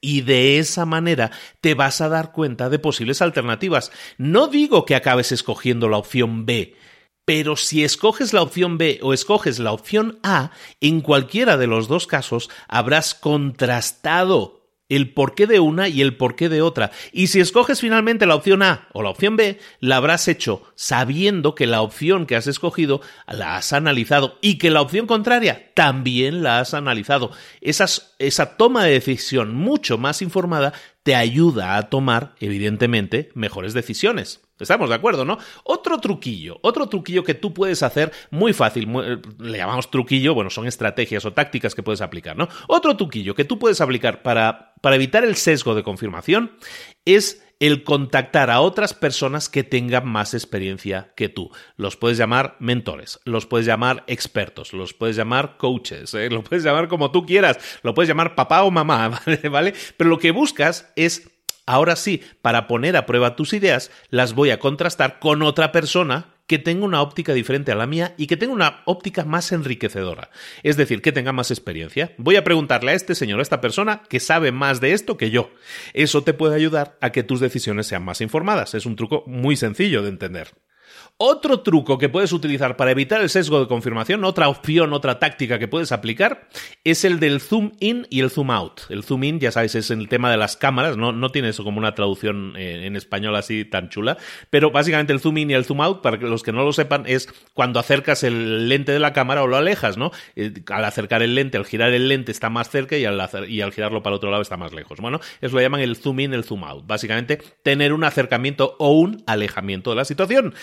Speaker 1: Y de esa manera te vas a dar cuenta de posibles alternativas. No digo que acabes escogiendo la opción B, pero si escoges la opción B o escoges la opción A, en cualquiera de los dos casos habrás contrastado el porqué de una y el porqué de otra. Y si escoges finalmente la opción A o la opción B, la habrás hecho sabiendo que la opción que has escogido la has analizado y que la opción contraria también la has analizado. esa toma de decisión mucho más informada te ayuda a tomar, evidentemente, mejores decisiones. Estamos de acuerdo, ¿no? Otro truquillo, otro truquillo que tú puedes hacer muy fácil, eh, le llamamos truquillo, bueno, son estrategias o tácticas que puedes aplicar, ¿no? Otro truquillo que tú puedes aplicar para, para evitar el sesgo de confirmación es el contactar a otras personas que tengan más experiencia que tú. Los puedes llamar mentores, los puedes llamar expertos, los puedes llamar coaches, ¿eh? lo puedes llamar como tú quieras, lo puedes llamar papá o mamá, ¿vale? Pero lo que buscas es Ahora sí, para poner a prueba tus ideas, las voy a contrastar con otra persona que tenga una óptica diferente a la mía y que tenga una óptica más enriquecedora. Es decir, que tenga más experiencia. Voy a preguntarle a este señor, a esta persona, que sabe más de esto que yo. Eso te puede ayudar a que tus decisiones sean más informadas. Es un truco muy sencillo de entender. Otro truco que puedes utilizar para evitar el sesgo de confirmación, otra opción, otra táctica que puedes aplicar, es el del zoom in y el zoom out. El zoom in, ya sabes, es el tema de las cámaras, no, no tiene eso como una traducción eh, en español así tan chula, pero básicamente el zoom in y el zoom out, para los que no lo sepan, es cuando acercas el lente de la cámara o lo alejas, ¿no? Eh, al acercar el lente, al girar el lente está más cerca y al, y al girarlo para el otro lado está más lejos. Bueno, eso lo llaman el zoom in, el zoom out. Básicamente, tener un acercamiento o un alejamiento de la situación.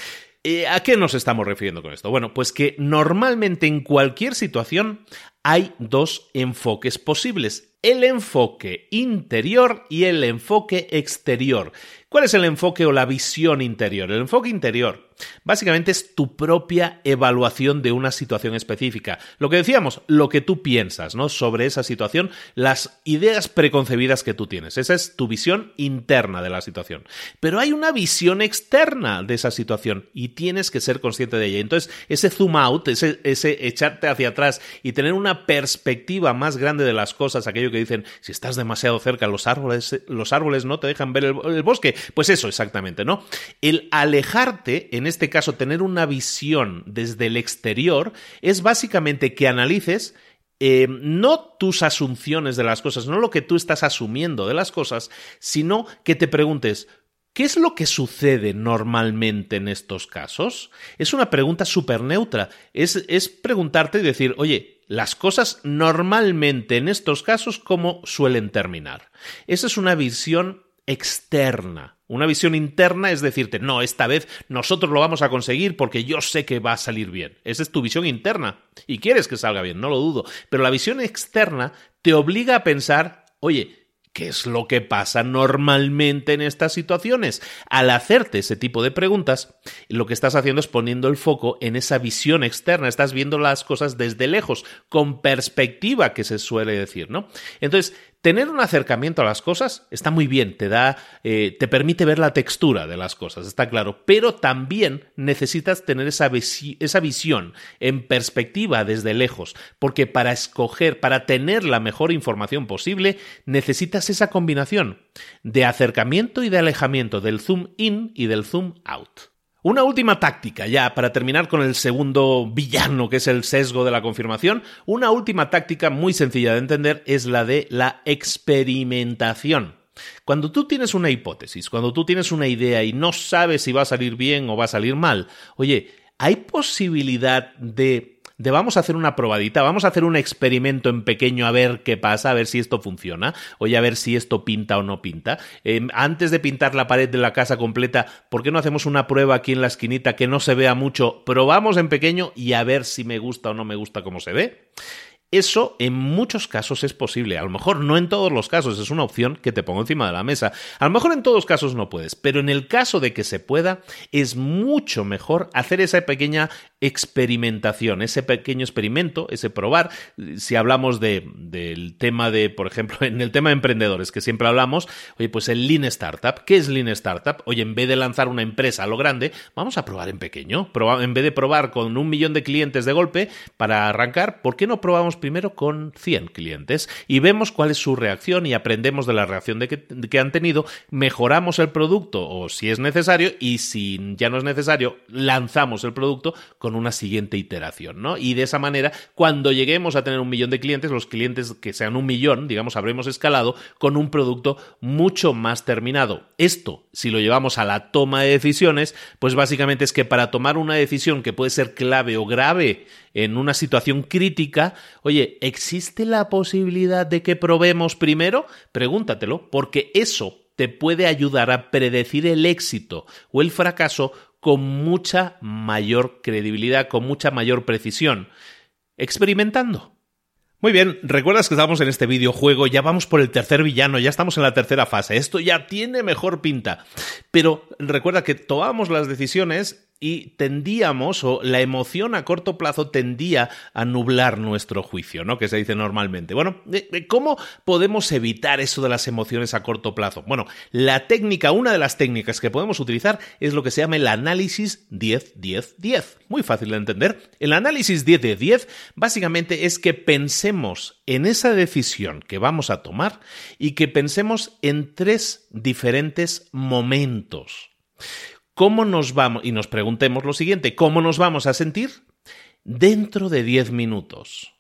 Speaker 1: Eh, ¿A qué nos estamos refiriendo con esto? Bueno, pues que normalmente en cualquier situación hay dos enfoques posibles, el enfoque interior y el enfoque exterior. ¿Cuál es el enfoque o la visión interior? El enfoque interior básicamente es tu propia evaluación de una situación específica. Lo que decíamos, lo que tú piensas, ¿no? Sobre esa situación, las ideas preconcebidas que tú tienes. Esa es tu visión interna de la situación. Pero hay una visión externa de esa situación y tienes que ser consciente de ella. Entonces, ese zoom out, ese, echarte hacia atrás y tener una perspectiva más grande de las cosas, aquello que dicen, si estás demasiado cerca, los árboles, los árboles no te dejan ver el bosque. Pues eso exactamente, ¿no? El alejarte, en este caso tener una visión desde el exterior, es básicamente que analices eh, no tus asunciones de las cosas, no lo que tú estás asumiendo de las cosas, sino que te preguntes, ¿Qué es lo que sucede normalmente en estos casos? Es una pregunta súper neutra. Es, es, preguntarte y decir, oye, las cosas normalmente en estos casos, ¿cómo suelen terminar? Esa es una visión externa. Una visión interna es decirte, no, esta vez nosotros lo vamos a conseguir porque yo sé que va a salir bien. Esa es tu visión interna. Y quieres que salga bien, no lo dudo. Pero la visión externa te obliga a pensar, oye, ¿Qué es lo que pasa normalmente en estas situaciones? Al hacerte ese tipo de preguntas, lo que estás haciendo es poniendo el foco en esa visión externa, estás viendo las cosas desde lejos, con perspectiva que se suele decir, ¿no? Entonces, tener un acercamiento a las cosas está muy bien, te da, eh, te permite ver la textura de las cosas, está claro, pero también necesitas tener esa, esa visión en perspectiva desde lejos, porque para escoger, para tener la mejor información posible, necesitas esa combinación de acercamiento y de alejamiento, del zoom in y del zoom out. Una última táctica, ya para terminar con el segundo villano, que es el sesgo de la confirmación, una última táctica muy sencilla de entender es la de la experimentación. Cuando tú tienes una hipótesis, cuando tú tienes una idea y no sabes si va a salir bien o va a salir mal, oye, ¿hay posibilidad de de vamos a hacer una probadita, vamos a hacer un experimento en pequeño a ver qué pasa, a ver si esto funciona, o a ver si esto pinta o no pinta. Em, antes de pintar la pared de la casa completa, ¿por qué no hacemos una prueba aquí en la esquinita que no se vea mucho? Probamos en pequeño y a ver si me gusta o no me gusta cómo se ve. Eso en muchos casos es posible. A lo mejor no en todos los casos, es una opción que te pongo encima de la mesa. A lo mejor en todos casos no puedes, pero en el caso de que se pueda, es mucho mejor hacer esa pequeña experimentación, ese pequeño experimento, ese probar. Si hablamos de, del tema de, por ejemplo, en el tema de emprendedores, que siempre hablamos, oye, pues el Lean Startup. ¿Qué es Lean Startup? Oye, en vez de lanzar una empresa a lo grande, vamos a probar en pequeño. en vez de probar con un millón de clientes de golpe para arrancar, ¿por qué no probamos primero con 100 clientes y vemos cuál es su reacción y aprendemos de la reacción de que, han tenido, mejoramos el producto o si es necesario y si ya no es necesario, lanzamos el producto con una siguiente iteración, ¿no? Y de esa manera, cuando lleguemos a tener un millón de clientes, los clientes que sean un millón, digamos, habremos escalado con un producto mucho más terminado. Esto, si lo llevamos a la toma de decisiones, pues básicamente es que para tomar una decisión que puede ser clave o grave en una situación crítica, oye, ¿existe la posibilidad de que probemos primero? Pregúntatelo, porque eso te puede ayudar a predecir el éxito o el fracaso con mucha mayor credibilidad, con mucha mayor precisión, experimentando. Muy bien, recuerdas que estamos en este videojuego, ya vamos por el tercer villano, ya estamos en la tercera fase, esto ya tiene mejor pinta. Pero recuerda que tomamos las decisiones y tendíamos, o la emoción a corto plazo tendía a nublar nuestro juicio, ¿no? Que se dice normalmente. Bueno, ¿cómo podemos evitar eso de las emociones a corto plazo? Bueno, la técnica, una de las técnicas que podemos utilizar es lo que se llama el análisis 10-10-10. Muy fácil de entender. El análisis 10-10-10 básicamente es que pensemos en esa decisión que vamos a tomar y que pensemos en tres diferentes momentos. ¿Cómo nos vamos? Y nos preguntemos lo siguiente, ¿cómo nos vamos a sentir dentro de 10 minutos?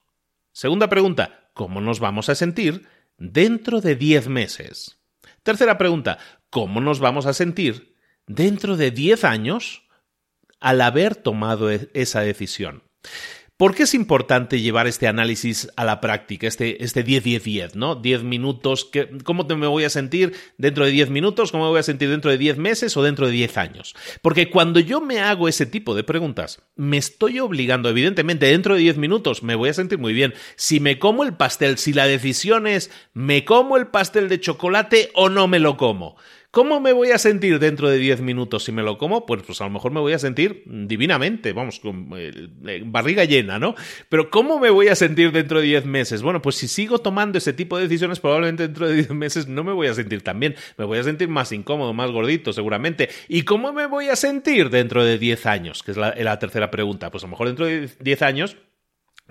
Speaker 1: Segunda pregunta, ¿cómo nos vamos a sentir dentro de 10 meses? Tercera pregunta, ¿cómo nos vamos a sentir dentro de 10 años al haber tomado e-, esa decisión? ¿Por qué es importante llevar este análisis a la práctica, este, este 10-10-10, ¿no? 10 minutos, ¿cómo me voy a sentir dentro de 10 minutos? ¿Cómo me voy a sentir dentro de 10 meses o dentro de 10 años? Porque cuando yo me hago ese tipo de preguntas, me estoy obligando, evidentemente, dentro de 10 minutos me voy a sentir muy bien. Si me como el pastel, si la decisión es, ¿me como el pastel de chocolate o no me lo como? ¿Cómo me voy a sentir dentro de 10 minutos si me lo como? Pues, pues a lo mejor me voy a sentir divinamente, vamos, con eh, eh, barriga llena, ¿no? Pero ¿cómo me voy a sentir dentro de 10 meses? Bueno, pues si sigo tomando ese tipo de decisiones, probablemente dentro de 10 meses no me voy a sentir tan bien. Me voy a sentir más incómodo, más gordito, seguramente. ¿Y cómo me voy a sentir dentro de 10 años? Que es la, la tercera pregunta. Pues a lo mejor dentro de 10 años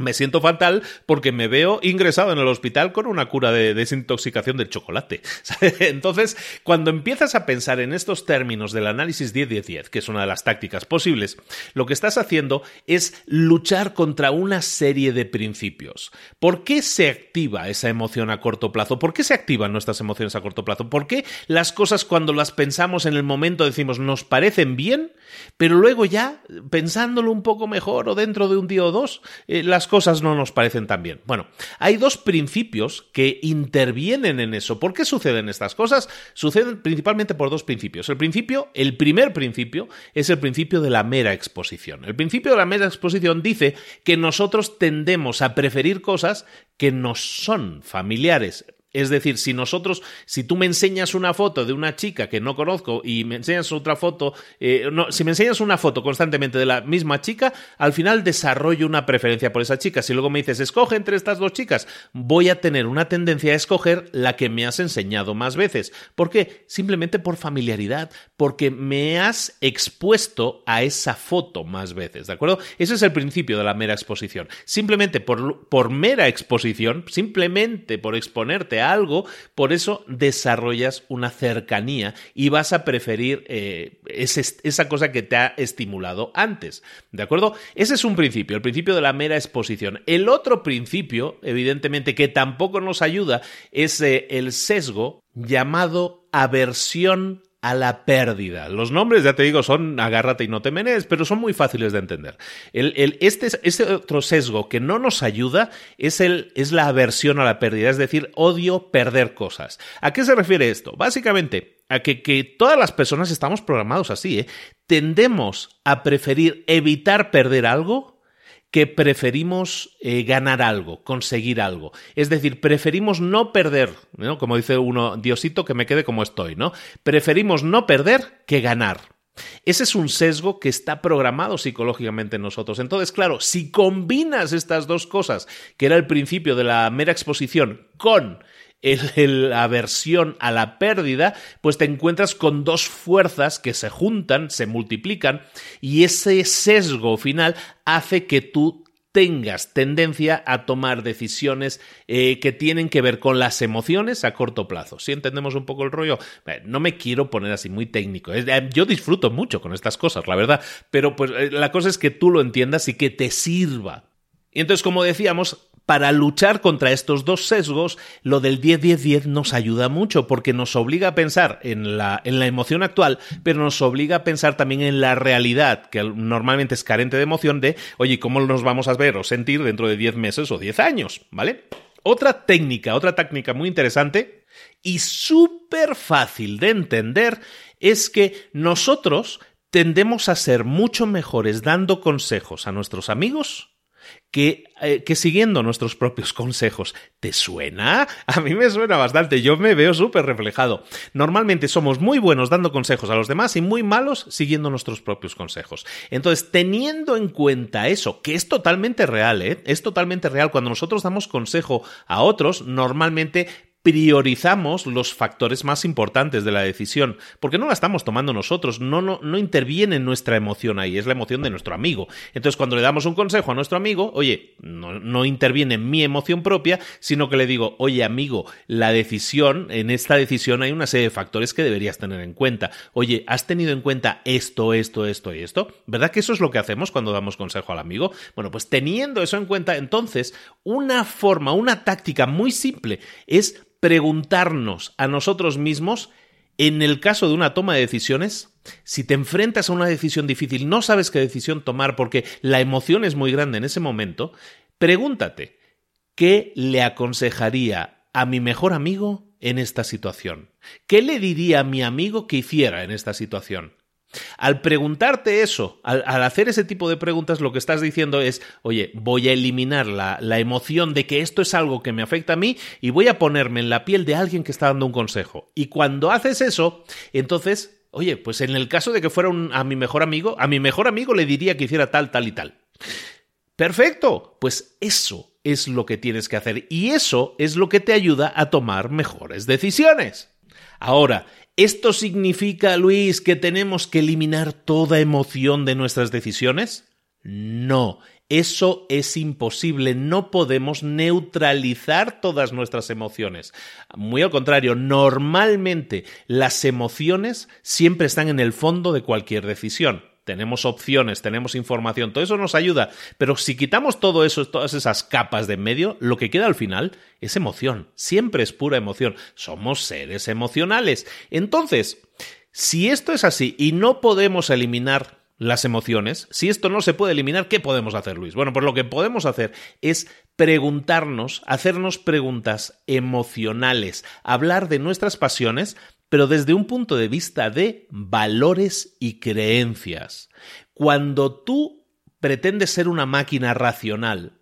Speaker 1: me siento fatal porque me veo ingresado en el hospital con una cura de desintoxicación del chocolate. Entonces, cuando empiezas a pensar en estos términos del análisis 10-10-10, que es una de las tácticas posibles, lo que estás haciendo es luchar contra una serie de principios. ¿Por qué se activa esa emoción a corto plazo? ¿Por qué se activan nuestras emociones a corto plazo? ¿Por qué las cosas cuando las pensamos en el momento decimos nos parecen bien, pero luego ya, pensándolo un poco mejor o dentro de un día o dos, eh, las cosas no nos parecen tan bien. Bueno, hay dos principios que intervienen en eso. ¿Por qué suceden estas cosas? Suceden principalmente por dos principios. El principio, el primer principio, es el principio de la mera exposición. El principio de la mera exposición dice que nosotros tendemos a preferir cosas que nos son familiares Es decir, si nosotros, si tú me enseñas una foto de una chica que no conozco y me enseñas otra foto, eh, no, si me enseñas una foto constantemente de la misma chica, al final desarrollo una preferencia por esa chica. Si luego me dices, escoge entre estas dos chicas, voy a tener una tendencia a escoger la que me has enseñado más veces. ¿Por qué? Simplemente por familiaridad, porque me has expuesto a esa foto más veces, ¿de acuerdo? Ese es el principio de la mera exposición. Simplemente por, por mera exposición, simplemente por exponerte algo, por eso desarrollas una cercanía y vas a preferir eh, esa cosa que te ha estimulado antes. ¿De acuerdo? Ese es un principio, el principio de la mera exposición. El otro principio, evidentemente, que tampoco nos ayuda, es eh, el sesgo llamado aversión a la pérdida. Los nombres, ya te digo, son agárrate y no te menes, pero son muy fáciles de entender. El, este, este, otro sesgo que no nos ayuda es, el, es la aversión a la pérdida, es decir, odio perder cosas. ¿A qué se refiere esto? Básicamente, a que, que todas las personas estamos programados así, ¿eh? Tendemos a preferir evitar perder algo que preferimos eh, ganar algo, conseguir algo. Es decir, preferimos no perder, ¿no? como dice uno, Diosito, que me quede como estoy, ¿no? Preferimos no perder que ganar. Ese es un sesgo que está programado psicológicamente en nosotros. Entonces, claro, si combinas estas dos cosas, que era el principio de la mera exposición, con la aversión a la pérdida, pues te encuentras con dos fuerzas que se juntan, se multiplican, y ese sesgo final hace que tú tengas tendencia a tomar decisiones eh, que tienen que ver con las emociones a corto plazo. Si entendemos un poco el rollo, eh, no me quiero poner así muy técnico. Eh, yo disfruto mucho con estas cosas, la verdad, pero pues la cosa es que tú lo entiendas y que te sirva. Y entonces, como decíamos, para luchar contra estos dos sesgos, lo del 10-10-10 nos ayuda mucho porque nos obliga a pensar en la, en la emoción actual, pero nos obliga a pensar también en la realidad, que normalmente es carente de emoción, de, oye, ¿cómo nos vamos a ver o sentir dentro de 10 meses o 10 años? ¿Vale? Otra técnica, otra técnica muy interesante y súper fácil de entender es que nosotros tendemos a ser mucho mejores dando consejos a nuestros amigos que, eh, que, siguiendo nuestros propios consejos. ¿Te suena? A mí me suena bastante, yo me veo súper reflejado. Normalmente somos muy buenos dando consejos a los demás y muy malos siguiendo nuestros propios consejos. Entonces, teniendo en cuenta eso, que es totalmente real, ¿eh? es totalmente real, cuando nosotros damos consejo a otros, normalmente priorizamos los factores más importantes de la decisión, porque no la estamos tomando nosotros, no, no, no interviene nuestra emoción ahí, es la emoción de nuestro amigo. Entonces, cuando le damos un consejo a nuestro amigo, oye, no, no interviene mi emoción propia, sino que le digo, oye amigo, la decisión, en esta decisión hay una serie de factores que deberías tener en cuenta. Oye, ¿has tenido en cuenta esto, esto, esto y esto? ¿Verdad que eso es lo que hacemos cuando damos consejo al amigo? Bueno, pues teniendo eso en cuenta, entonces, una forma, una táctica muy simple es preguntarnos a nosotros mismos, en el caso de una toma de decisiones, si te enfrentas a una decisión difícil, no sabes qué decisión tomar porque la emoción es muy grande en ese momento, pregúntate, ¿qué le aconsejaría a mi mejor amigo en esta situación? ¿Qué le diría a mi amigo que hiciera en esta situación? Al preguntarte eso, al, hacer ese tipo de preguntas, lo que estás diciendo es, oye, voy a eliminar la, la, emoción de que esto es algo que me afecta a mí y voy a ponerme en la piel de alguien que está dando un consejo. Y cuando haces eso, entonces, oye, pues en el caso de que fuera a mi mejor amigo, a mi mejor amigo le diría que hiciera tal, tal y tal. Perfecto, pues eso es lo que tienes que hacer y eso es lo que te ayuda a tomar mejores decisiones. Ahora, ¿Esto significa, Luis, que tenemos que eliminar toda emoción de nuestras decisiones? No, eso es imposible, no podemos neutralizar todas nuestras emociones. Muy al contrario, normalmente las emociones siempre están en el fondo de cualquier decisión tenemos opciones, tenemos información, todo eso nos ayuda, pero si quitamos todo eso, todas esas capas de en medio, lo que queda al final es emoción, siempre es pura emoción, somos seres emocionales. Entonces, si esto es así y no podemos eliminar las emociones, si esto no se puede eliminar, ¿qué podemos hacer, Luis? Bueno, pues lo que podemos hacer es preguntarnos, hacernos preguntas emocionales, hablar de nuestras pasiones, pero desde un punto de vista de valores y creencias. Cuando tú pretendes ser una máquina racional,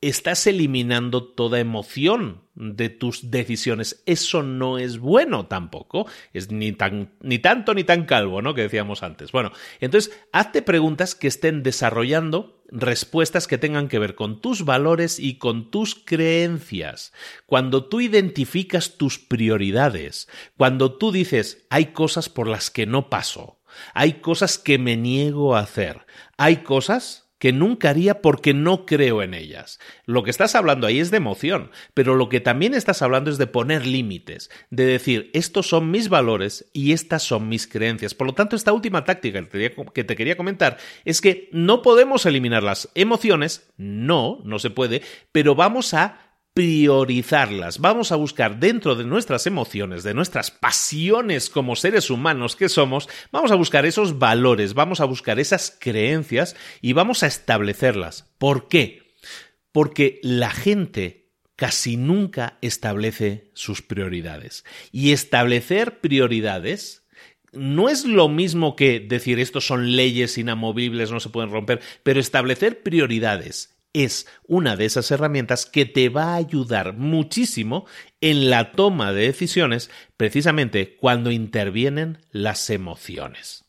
Speaker 1: estás eliminando toda emoción de tus decisiones. Eso no es bueno tampoco. Es ni, tan, ni tanto ni tan calvo, ¿no? Que decíamos antes. Bueno, entonces, hazte preguntas que estén desarrollando respuestas que tengan que ver con tus valores y con tus creencias. Cuando tú identificas tus prioridades, cuando tú dices, hay cosas por las que no paso, hay cosas que me niego a hacer, hay cosas que nunca haría porque no creo en ellas. Lo que estás hablando ahí es de emoción, pero lo que también estás hablando es de poner límites, de decir, estos son mis valores y estas son mis creencias. Por lo tanto, esta última táctica que te quería comentar es que no podemos eliminar las emociones, no, no se puede, pero vamos a priorizarlas. Vamos a buscar dentro de nuestras emociones, de nuestras pasiones como seres humanos que somos, vamos a buscar esos valores, vamos a buscar esas creencias y vamos a establecerlas. ¿Por qué? Porque la gente casi nunca establece sus prioridades. Y establecer prioridades no es lo mismo que decir estos son leyes inamovibles, no se pueden romper, pero establecer prioridades es una de esas herramientas que te va a ayudar muchísimo en la toma de decisiones precisamente cuando intervienen las emociones.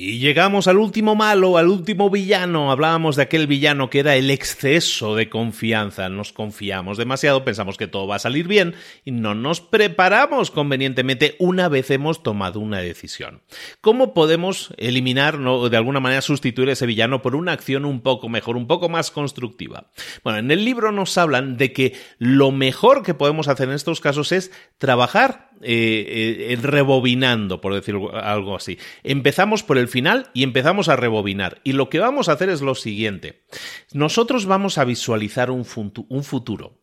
Speaker 1: Y llegamos al último malo, al último villano. Hablábamos de aquel villano que era el exceso de confianza. Nos confiamos demasiado, pensamos que todo va a salir bien y no nos preparamos convenientemente una vez hemos tomado una decisión. ¿Cómo podemos eliminar o de alguna manera sustituir ese villano por una acción un poco mejor, un poco más constructiva? Bueno, en el libro nos hablan de que lo mejor que podemos hacer en estos casos es trabajar eh, eh, rebobinando, por decirlo algo así. Empezamos por el final y empezamos a rebobinar. Y lo que vamos a hacer es lo siguiente. Nosotros vamos a visualizar un, un futuro.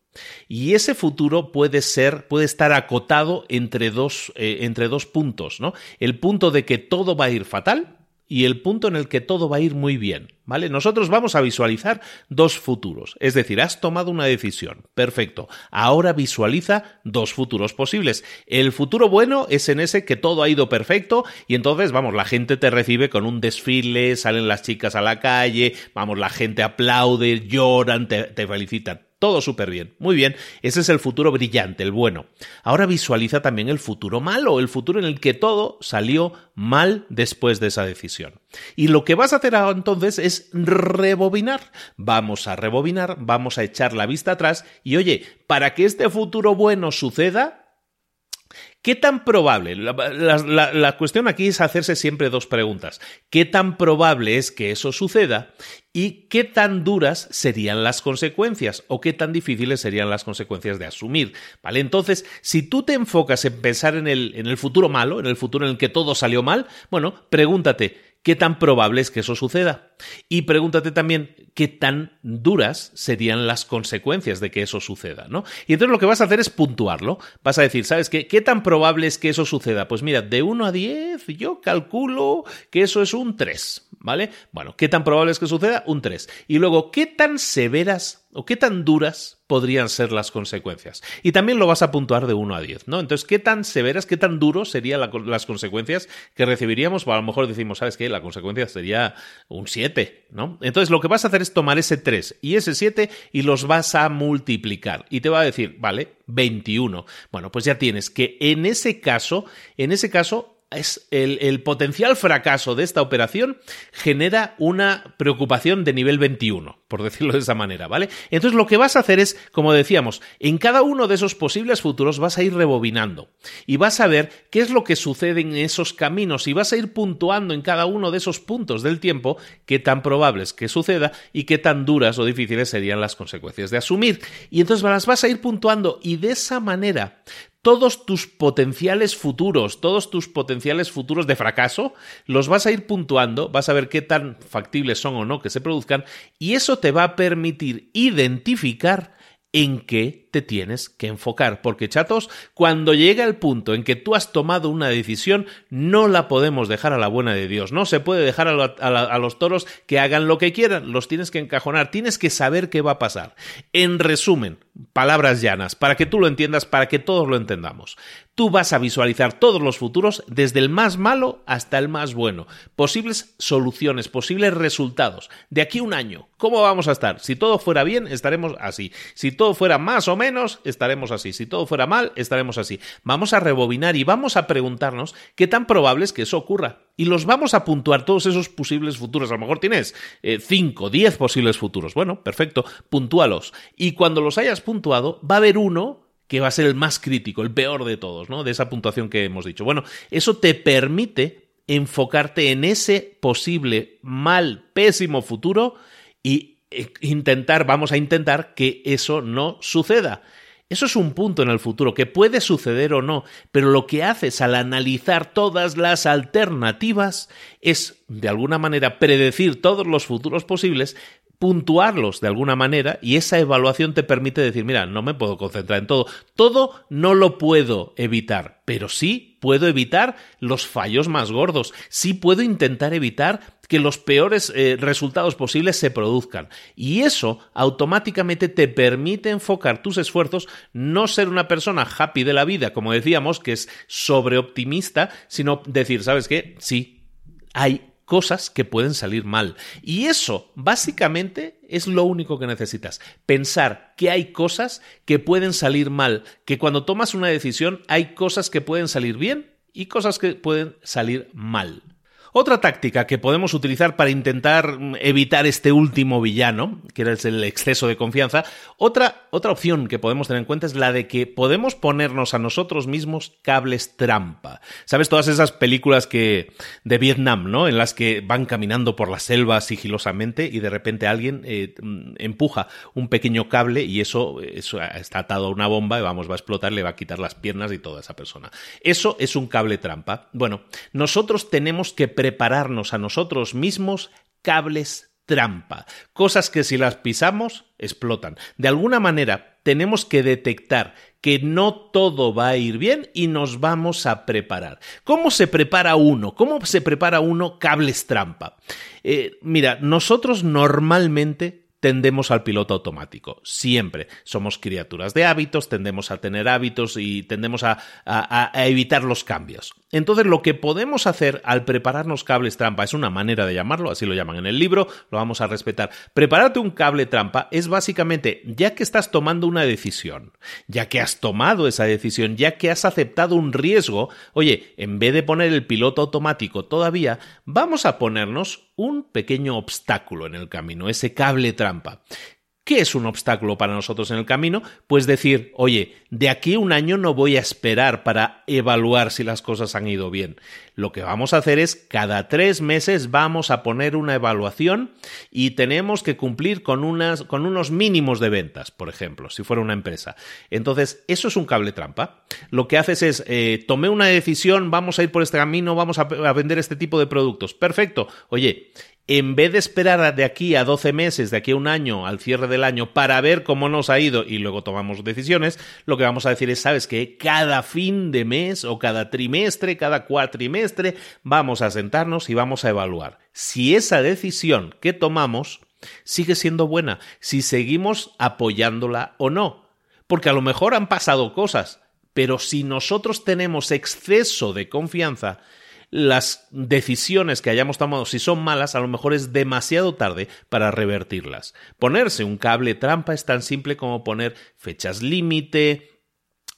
Speaker 1: Y ese futuro puede ser, puede estar acotado entre dos, eh, entre dos puntos, ¿no? El punto de que todo va a ir fatal y el punto en el que todo va a ir muy bien, ¿vale? Nosotros vamos a visualizar dos futuros, es decir, has tomado una decisión, perfecto. Ahora visualiza dos futuros posibles. El futuro bueno es en ese que todo ha ido perfecto y entonces, vamos, la gente te recibe con un desfile, salen las chicas a la calle, vamos, la gente aplaude, lloran, te, te felicitan. Todo súper bien. Muy bien. Ese es el futuro brillante, el bueno. Ahora visualiza también el futuro malo, el futuro en el que todo salió mal después de esa decisión. Y lo que vas a hacer ahora entonces es rebobinar. Vamos a rebobinar, vamos a echar la vista atrás y oye, para que este futuro bueno suceda, ¿Qué tan probable? La, cuestión aquí es hacerse siempre dos preguntas. ¿Qué tan probable es que eso suceda? ¿Y qué tan duras serían las consecuencias? ¿O qué tan difíciles serían las consecuencias de asumir? ¿Vale? Entonces, si tú te enfocas en pensar en el, en el futuro malo, en el futuro en el que todo salió mal, bueno, pregúntate, ¿Qué tan probable es que eso suceda? Y pregúntate también qué tan duras serían las consecuencias de que eso suceda, ¿no? Y entonces lo que vas a hacer es puntuarlo. Vas a decir, ¿sabes qué? ¿Qué tan probable es que eso suceda? Pues mira, de 1 a 10 yo calculo que eso es un 3, ¿vale? Bueno, ¿qué tan probable es que suceda? Un 3. Y luego, ¿qué tan severas o qué tan duras podrían ser las consecuencias. Y también lo vas a puntuar de 1 a 10, ¿no? Entonces, ¿qué tan severas, qué tan duros serían las consecuencias que recibiríamos? Pues a lo mejor decimos, ¿sabes qué? La consecuencia sería un 7, ¿no? Entonces, lo que vas a hacer es tomar ese 3 y ese 7 y los vas a multiplicar. Y te va a decir, vale, 21. Bueno, pues ya tienes que en ese caso, en ese caso, es el, potencial fracaso de esta operación genera una preocupación de nivel 21, por decirlo de esa manera, ¿vale? Entonces lo que vas a hacer es, como decíamos, en cada uno de esos posibles futuros vas a ir rebobinando y vas a ver qué es lo que sucede en esos caminos y vas a ir puntuando en cada uno de esos puntos del tiempo qué tan probable es que suceda y qué tan duras o difíciles serían las consecuencias de asumir. Y entonces las vas a ir puntuando y de esa manera todos tus potenciales futuros, todos tus potenciales futuros de fracaso, los vas a ir puntuando, vas a ver qué tan factibles son o no que se produzcan, y eso te va a permitir identificar en qué tienes que enfocar, porque chatos, cuando llega el punto en que tú has tomado una decisión, no la podemos dejar a la buena de Dios, no se puede dejar a, los toros que hagan lo que quieran, los tienes que encajonar, tienes que saber qué va a pasar. En resumen, palabras llanas, para que tú lo entiendas, para que todos lo entendamos. Tú vas a visualizar todos los futuros desde el más malo hasta el más bueno, posibles soluciones, posibles resultados. De aquí un año, ¿cómo vamos a estar? Si todo fuera bien, estaremos así. Si todo fuera más o menos, estaremos así. Si todo fuera mal, estaremos así. Vamos a rebobinar y vamos a preguntarnos qué tan probable es que eso ocurra. Y los vamos a puntuar todos esos posibles futuros. A lo mejor tienes 5, eh, 10 posibles futuros. Bueno, perfecto, puntúalos. Y cuando los hayas puntuado, va a haber uno que va a ser el más crítico, el peor de todos, ¿no? De esa puntuación que hemos dicho. Bueno, eso te permite enfocarte en ese posible mal, pésimo futuro y intentar, vamos a intentar que eso no suceda. Eso es un punto en el futuro que puede suceder o no, pero lo que haces al analizar todas las alternativas es, de alguna manera, predecir todos los futuros posibles puntuarlos de alguna manera y esa evaluación te permite decir, mira, no me puedo concentrar en todo. Todo no lo puedo evitar, pero sí puedo evitar los fallos más gordos, sí puedo intentar evitar que los peores eh, resultados posibles se produzcan. Y eso automáticamente te permite enfocar tus esfuerzos, no ser una persona happy de la vida, como decíamos, que es sobreoptimista, sino decir, ¿sabes qué? Sí, hay cosas que pueden salir mal. Y eso, básicamente, es lo único que necesitas. Pensar que hay cosas que pueden salir mal, que cuando tomas una decisión hay cosas que pueden salir bien y cosas que pueden salir mal. Otra táctica que podemos utilizar para intentar evitar este último villano, que era el exceso de confianza, otra, otra opción que podemos tener en cuenta es la de que podemos ponernos a nosotros mismos cables trampa. ¿Sabes? Todas esas películas que de Vietnam, ¿no? En las que van caminando por la selva sigilosamente y de repente alguien eh, empuja un pequeño cable y eso, eso está atado a una bomba y vamos, va a explotar, le va a quitar las piernas y toda esa persona. Eso es un cable trampa. Bueno, nosotros tenemos que prepararnos a nosotros mismos cables trampa, cosas que si las pisamos explotan. De alguna manera tenemos que detectar que no todo va a ir bien y nos vamos a preparar. ¿Cómo se prepara uno? ¿Cómo se prepara uno cables trampa? Eh, mira, nosotros normalmente tendemos al piloto automático. Siempre. Somos criaturas de hábitos, tendemos a tener hábitos y tendemos a, evitar los cambios. Entonces, lo que podemos hacer al prepararnos cables trampa es una manera de llamarlo, así lo llaman en el libro, lo vamos a respetar. Prepararte un cable trampa es básicamente, ya que estás tomando una decisión, ya que has tomado esa decisión, ya que has aceptado un riesgo, oye, en vez de poner el piloto automático todavía, vamos a ponernos un pequeño obstáculo en el camino, ese cable trampa. ¿Qué es un obstáculo para nosotros en el camino? Pues decir, oye, de aquí a un año no voy a esperar para evaluar si las cosas han ido bien. Lo que vamos a hacer es cada tres meses vamos a poner una evaluación y tenemos que cumplir con, unas, con unos mínimos de ventas, por ejemplo, si fuera una empresa. Entonces, eso es un cable trampa. Lo que haces es, eh, tomé una decisión, vamos a ir por este camino, vamos a, a vender este tipo de productos. Perfecto. Oye, en vez de esperar de aquí a 12 meses, de aquí a un año, al cierre del año, para ver cómo nos ha ido y luego tomamos decisiones, lo que vamos a decir es, sabes que cada fin de mes o cada trimestre, cada cuatrimestre, vamos a sentarnos y vamos a evaluar si esa decisión que tomamos sigue siendo buena, si seguimos apoyándola o no. Porque a lo mejor han pasado cosas, pero si nosotros tenemos exceso de confianza, las decisiones que hayamos tomado, si son malas, a lo mejor es demasiado tarde para revertirlas. Ponerse un cable trampa es tan simple como poner fechas límite,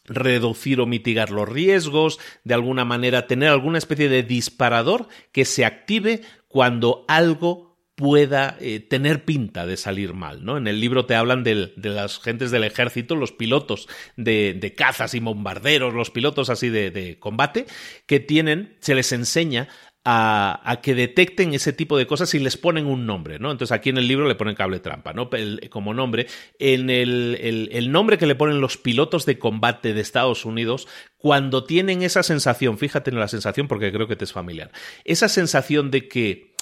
Speaker 1: reducir o mitigar los riesgos, de alguna manera tener alguna especie de disparador que se active cuando algo pueda eh, tener pinta de salir mal, ¿no? En el libro te hablan de, las gentes del ejército, los pilotos de, cazas y bombarderos, los pilotos así de, combate, que tienen, se les enseña a, que detecten ese tipo de cosas y les ponen un nombre, ¿no? Entonces aquí en el libro le ponen cable trampa, ¿no? como nombre. En el, el, nombre que le ponen los pilotos de combate de Estados Unidos, cuando tienen esa sensación, fíjate en la sensación porque creo que te es familiar, esa sensación de que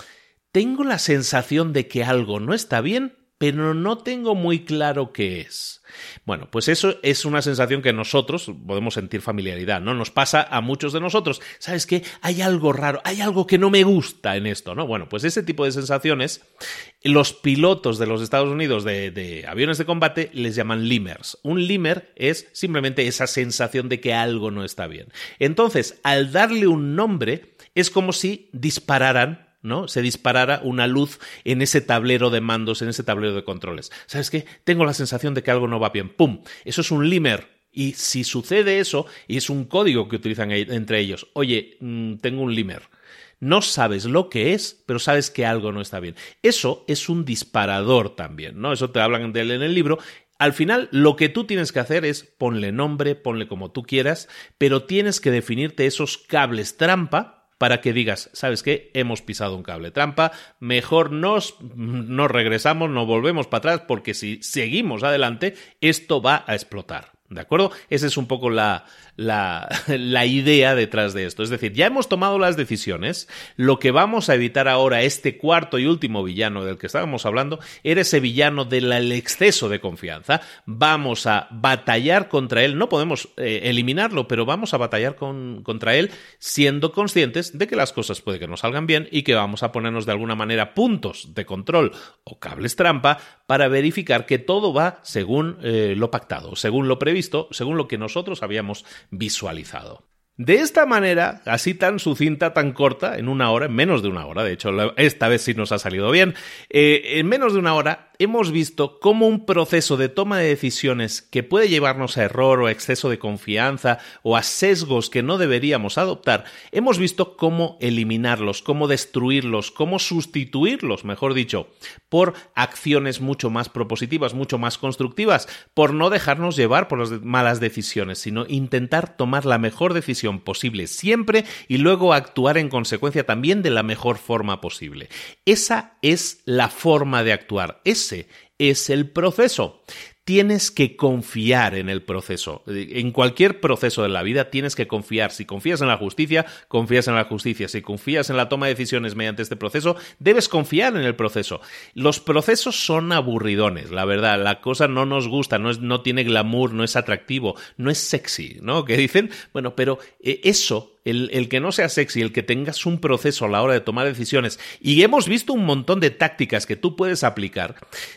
Speaker 1: tengo la sensación de que algo no está bien, pero no tengo muy claro qué es. Bueno, pues eso es una sensación que nosotros podemos sentir familiaridad, ¿no? Nos pasa a muchos de nosotros. ¿Sabes qué? Hay algo raro, hay algo que no me gusta en esto, ¿no? Bueno, pues ese tipo de sensaciones, los pilotos de los Estados Unidos de, aviones de combate les llaman limers. Un limer es simplemente esa sensación de que algo no está bien. Entonces, al darle un nombre, es como si dispararan ¿no? Se disparara una luz en ese tablero de mandos, en ese tablero de controles. ¿Sabes qué? Tengo la sensación de que algo no va bien. ¡Pum! Eso es un limer. Y si sucede eso, y es un código que utilizan entre ellos, oye, mm, tengo un limer. No sabes lo que es, pero sabes que algo no está bien. Eso es un disparador también, ¿no? Eso te hablan de él en el libro al final, lo que tú tienes que hacer es ponle nombre, ponle como tú quieras, pero tienes que definirte esos cables trampa para que digas, ¿sabes qué? Hemos pisado un cable trampa, mejor nos, nos regresamos, no volvemos para atrás, porque si seguimos adelante, esto va a explotar. ¿De acuerdo? Esa es un poco la, la, la, idea detrás de esto. Es decir, ya hemos tomado las decisiones, lo que vamos a evitar ahora, este cuarto y último villano del que estábamos hablando, era ese villano del exceso de confianza. Vamos a batallar contra él, no podemos eh, eliminarlo, pero vamos a batallar con, contra él siendo conscientes de que las cosas puede que no salgan bien y que vamos a ponernos de alguna manera puntos de control o cables trampa para verificar que todo va según eh, lo pactado, según lo previsto, según lo que nosotros habíamos visualizado. De esta manera, así tan sucinta, tan corta, en una hora, en menos de una hora, de hecho, esta vez sí nos ha salido bien, eh, en menos de una hora hemos visto cómo un proceso de toma de decisiones que puede llevarnos a error o exceso de confianza o a sesgos que no deberíamos adoptar, hemos visto cómo eliminarlos, cómo destruirlos, cómo sustituirlos, mejor dicho, por acciones mucho más propositivas, mucho más constructivas, por no dejarnos llevar por las malas decisiones, sino intentar tomar la mejor decisión posible siempre y luego actuar en consecuencia también de la mejor forma posible. Esa es la forma de actuar es el proceso tienes que confiar en el proceso. En cualquier proceso de la vida tienes que confiar. Si confías en la justicia, confías en la justicia. Si confías en la toma de decisiones mediante este proceso, debes confiar en el proceso. Los procesos son aburridones, la verdad. La cosa no nos gusta, no, es, no tiene glamour, no es atractivo, no es sexy, ¿no? Que dicen, bueno, pero eh, eso el, que no sea sexy, el que tengas un proceso a la hora de tomar decisiones, y hemos visto un montón de tácticas que tú puedes aplicar,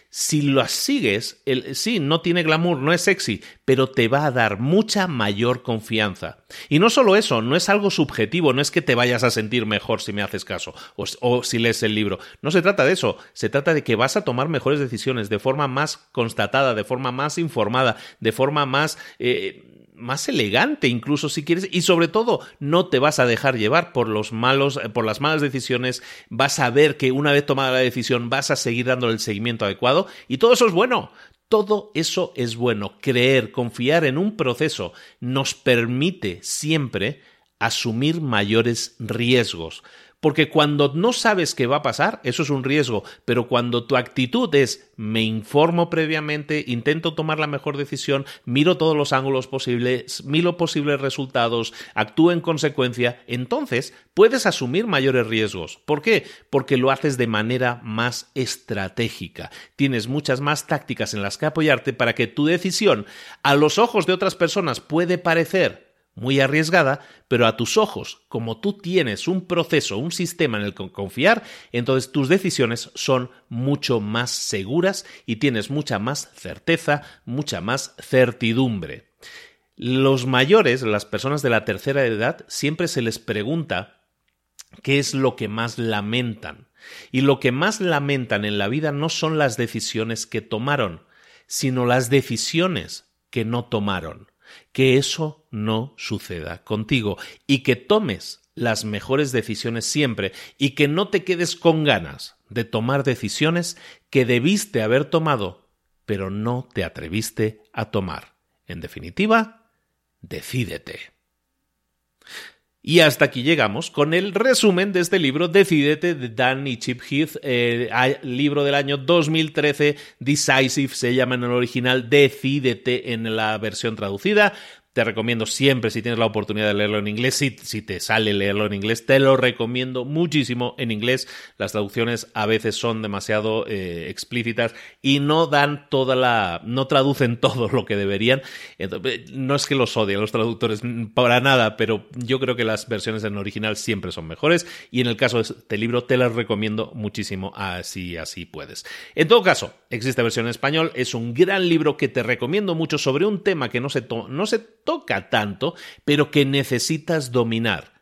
Speaker 1: si las sigues, el, sí, no tiene glamour, no es sexy, pero te va a dar mucha mayor confianza. Y no solo eso, no es algo subjetivo, no es que te vayas a sentir mejor si me haces caso o, o si lees el libro, no se trata de eso, se trata de que vas a tomar mejores decisiones de forma más constatada, de forma más informada, de forma más... Eh, más elegante incluso si quieres y sobre todo no te vas a dejar llevar por los malos por las malas decisiones. Vas a ver que una vez tomada la decisión vas a seguir dándole el seguimiento adecuado y todo eso es bueno. Todo eso es bueno. Creer confiar en un proceso nos permite siempre asumir mayores riesgos porque cuando no sabes qué va a pasar, eso es un riesgo, pero cuando tu actitud es me informo previamente, intento tomar la mejor decisión, miro todos los ángulos posibles, miro posibles resultados, actúo en consecuencia, entonces puedes asumir mayores riesgos. ¿Por qué? Porque lo haces de manera más estratégica. Tienes muchas más tácticas en las que apoyarte para que tu decisión a los ojos de otras personas puede parecer muy arriesgada, pero a tus ojos, como tú tienes un proceso, un sistema en el que confiar, entonces tus decisiones son mucho más seguras y tienes mucha más certeza, mucha más certidumbre. Los mayores, las personas de la tercera edad, siempre se les pregunta qué es lo que más lamentan. Y lo que más lamentan en la vida no son las decisiones que tomaron, sino las decisiones que no tomaron que eso no suceda contigo y que tomes las mejores decisiones siempre y que no te quedes con ganas de tomar decisiones que debiste haber tomado, pero no te atreviste a tomar. En definitiva, decídete. Y hasta aquí llegamos con el resumen de este libro, Decídete, de Dan y Chip Heath, eh, libro del año 2013, Decisive se llama en el original, Decídete en la versión traducida. Te recomiendo siempre, si tienes la oportunidad de leerlo en inglés, si, si, te sale leerlo en inglés, te lo recomiendo muchísimo en inglés. Las traducciones a veces son demasiado eh, explícitas y no dan toda la. no traducen todo lo que deberían. Entonces, no es que los odien los traductores para nada, pero yo creo que las versiones en original siempre son mejores. Y en el caso de este libro, te las recomiendo muchísimo, así, así puedes. En todo caso, existe versión en español, es un gran libro que te recomiendo mucho sobre un tema que no se, no se toca tanto, pero que necesitas dominar.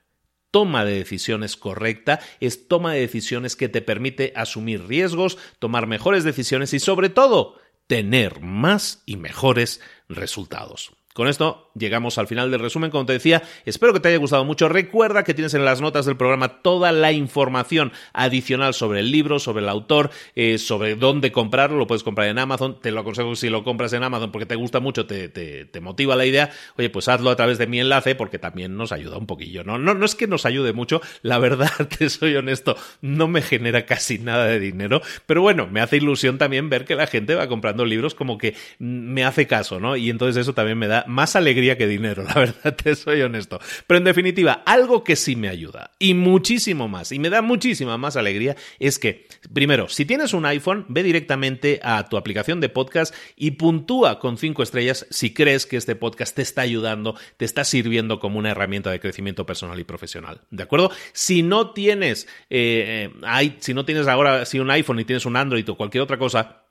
Speaker 1: Toma de decisiones correcta es toma de decisiones que te permite asumir riesgos, tomar mejores decisiones y sobre todo tener más y mejores resultados. Con esto llegamos al final del resumen. Como te decía, espero que te haya gustado mucho. Recuerda que tienes en las notas del programa toda la información adicional sobre el libro, sobre el autor, eh, sobre dónde comprarlo. Lo puedes comprar en Amazon. Te lo aconsejo si lo compras en Amazon porque te gusta mucho, te, te, motiva la idea. Oye, pues hazlo a través de mi enlace porque también nos ayuda un poquillo. No, no, no es que nos ayude mucho. La verdad, te soy honesto, no me genera casi nada de dinero. Pero bueno, me hace ilusión también ver que la gente va comprando libros como que me hace caso, ¿no? Y entonces eso también me da más alegría que dinero, la verdad, te soy honesto. Pero en definitiva, algo que sí me ayuda y muchísimo más, y me da muchísima más alegría, es que, primero, si tienes un iPhone, ve directamente a tu aplicación de podcast y puntúa con cinco estrellas si crees que este podcast te está ayudando, te está sirviendo como una herramienta de crecimiento personal y profesional. ¿De acuerdo? Si no tienes, eh, si no tienes ahora si un iPhone y tienes un Android o cualquier otra cosa,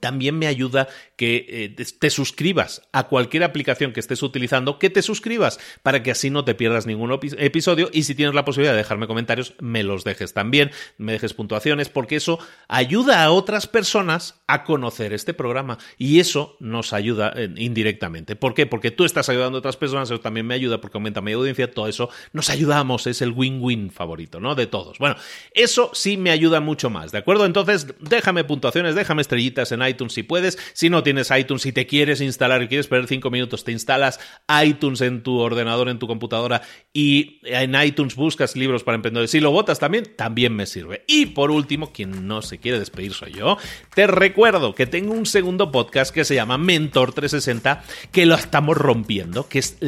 Speaker 1: también me ayuda que eh, te suscribas a cualquier aplicación que estés utilizando, que te suscribas para que así no te pierdas ningún episodio y si tienes la posibilidad de dejarme comentarios, me los dejes también, me dejes puntuaciones, porque eso ayuda a otras personas a conocer este programa y eso nos ayuda eh, indirectamente. ¿Por qué? Porque tú estás ayudando a otras personas, eso también me ayuda porque aumenta mi audiencia, todo eso nos ayudamos, es el win-win favorito, ¿no? De todos. Bueno, eso sí me ayuda mucho más, ¿de acuerdo? Entonces, déjame puntuaciones, déjame estrellitas en iTunes si puedes. Si no tienes iTunes y te quieres instalar y quieres perder cinco minutos, te instalas iTunes en tu ordenador, en tu computadora y en iTunes buscas libros para emprendedores. Si lo votas también, también me sirve. Y por último, quien no se quiere despedir soy yo, te recuerdo que tengo un segundo podcast que se llama Mentor 360, que lo estamos rompiendo, que es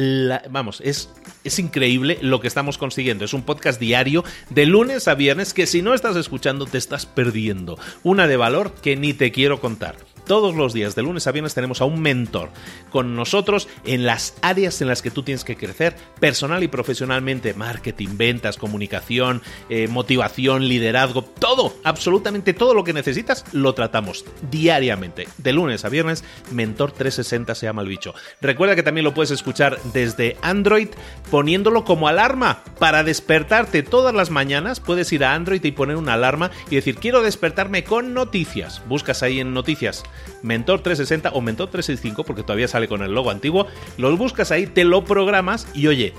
Speaker 1: vamos, es, es increíble lo que estamos consiguiendo. Es un podcast diario de lunes a viernes que si no estás escuchando te estás perdiendo. Una de valor que ni te quiero contar. Todos los días, de lunes a viernes, tenemos a un mentor con nosotros en las áreas en las que tú tienes que crecer personal y profesionalmente. Marketing, ventas, comunicación, eh, motivación, liderazgo, todo, absolutamente todo lo que necesitas lo tratamos diariamente. De lunes a viernes, Mentor 360 se llama el bicho. Recuerda que también lo puedes escuchar desde Android poniéndolo como alarma para despertarte todas las mañanas. Puedes ir a Android y poner una alarma y decir, quiero despertarme con noticias. Buscas ahí en noticias Mentor 360 o Mentor 365 porque todavía sale con el logo antiguo. Los buscas ahí, te lo programas y oye,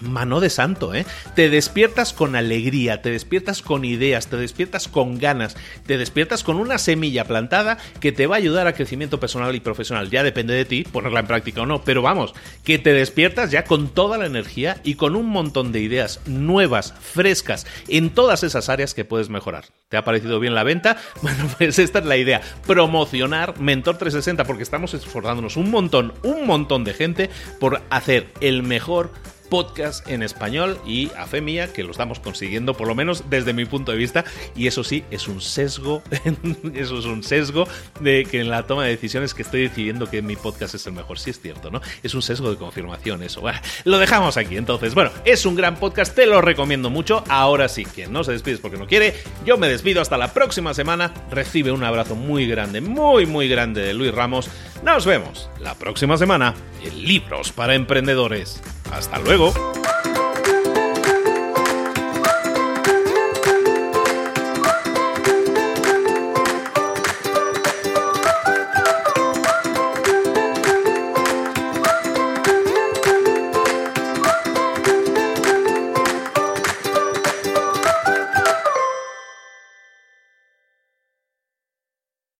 Speaker 1: mano de santo, ¿eh? Te despiertas con alegría, te despiertas con ideas, te despiertas con ganas, te despiertas con una semilla plantada que te va a ayudar a crecimiento personal y profesional. Ya depende de ti ponerla en práctica o no, pero vamos, que te despiertas ya con toda la energía y con un montón de ideas nuevas, frescas, en todas esas áreas que puedes mejorar. ¿Te ha parecido bien la venta? Bueno, pues esta es la idea, promocionar Mentor 360 porque estamos esforzándonos un montón, un montón de gente por hacer el mejor podcast en español y a fe mía que lo estamos consiguiendo, por lo menos desde mi punto de vista, y eso sí, es un sesgo, eso es un sesgo de que en la toma de decisiones que estoy decidiendo que mi podcast es el mejor, sí es cierto, ¿no? Es un sesgo de confirmación eso. Lo dejamos aquí, entonces, bueno, es un gran podcast, te lo recomiendo mucho, ahora sí, que no se despides porque no quiere, yo me despido hasta la próxima semana, recibe un abrazo muy grande, muy, muy grande de Luis Ramos, nos vemos la próxima semana en Libros para Emprendedores. Hasta luego.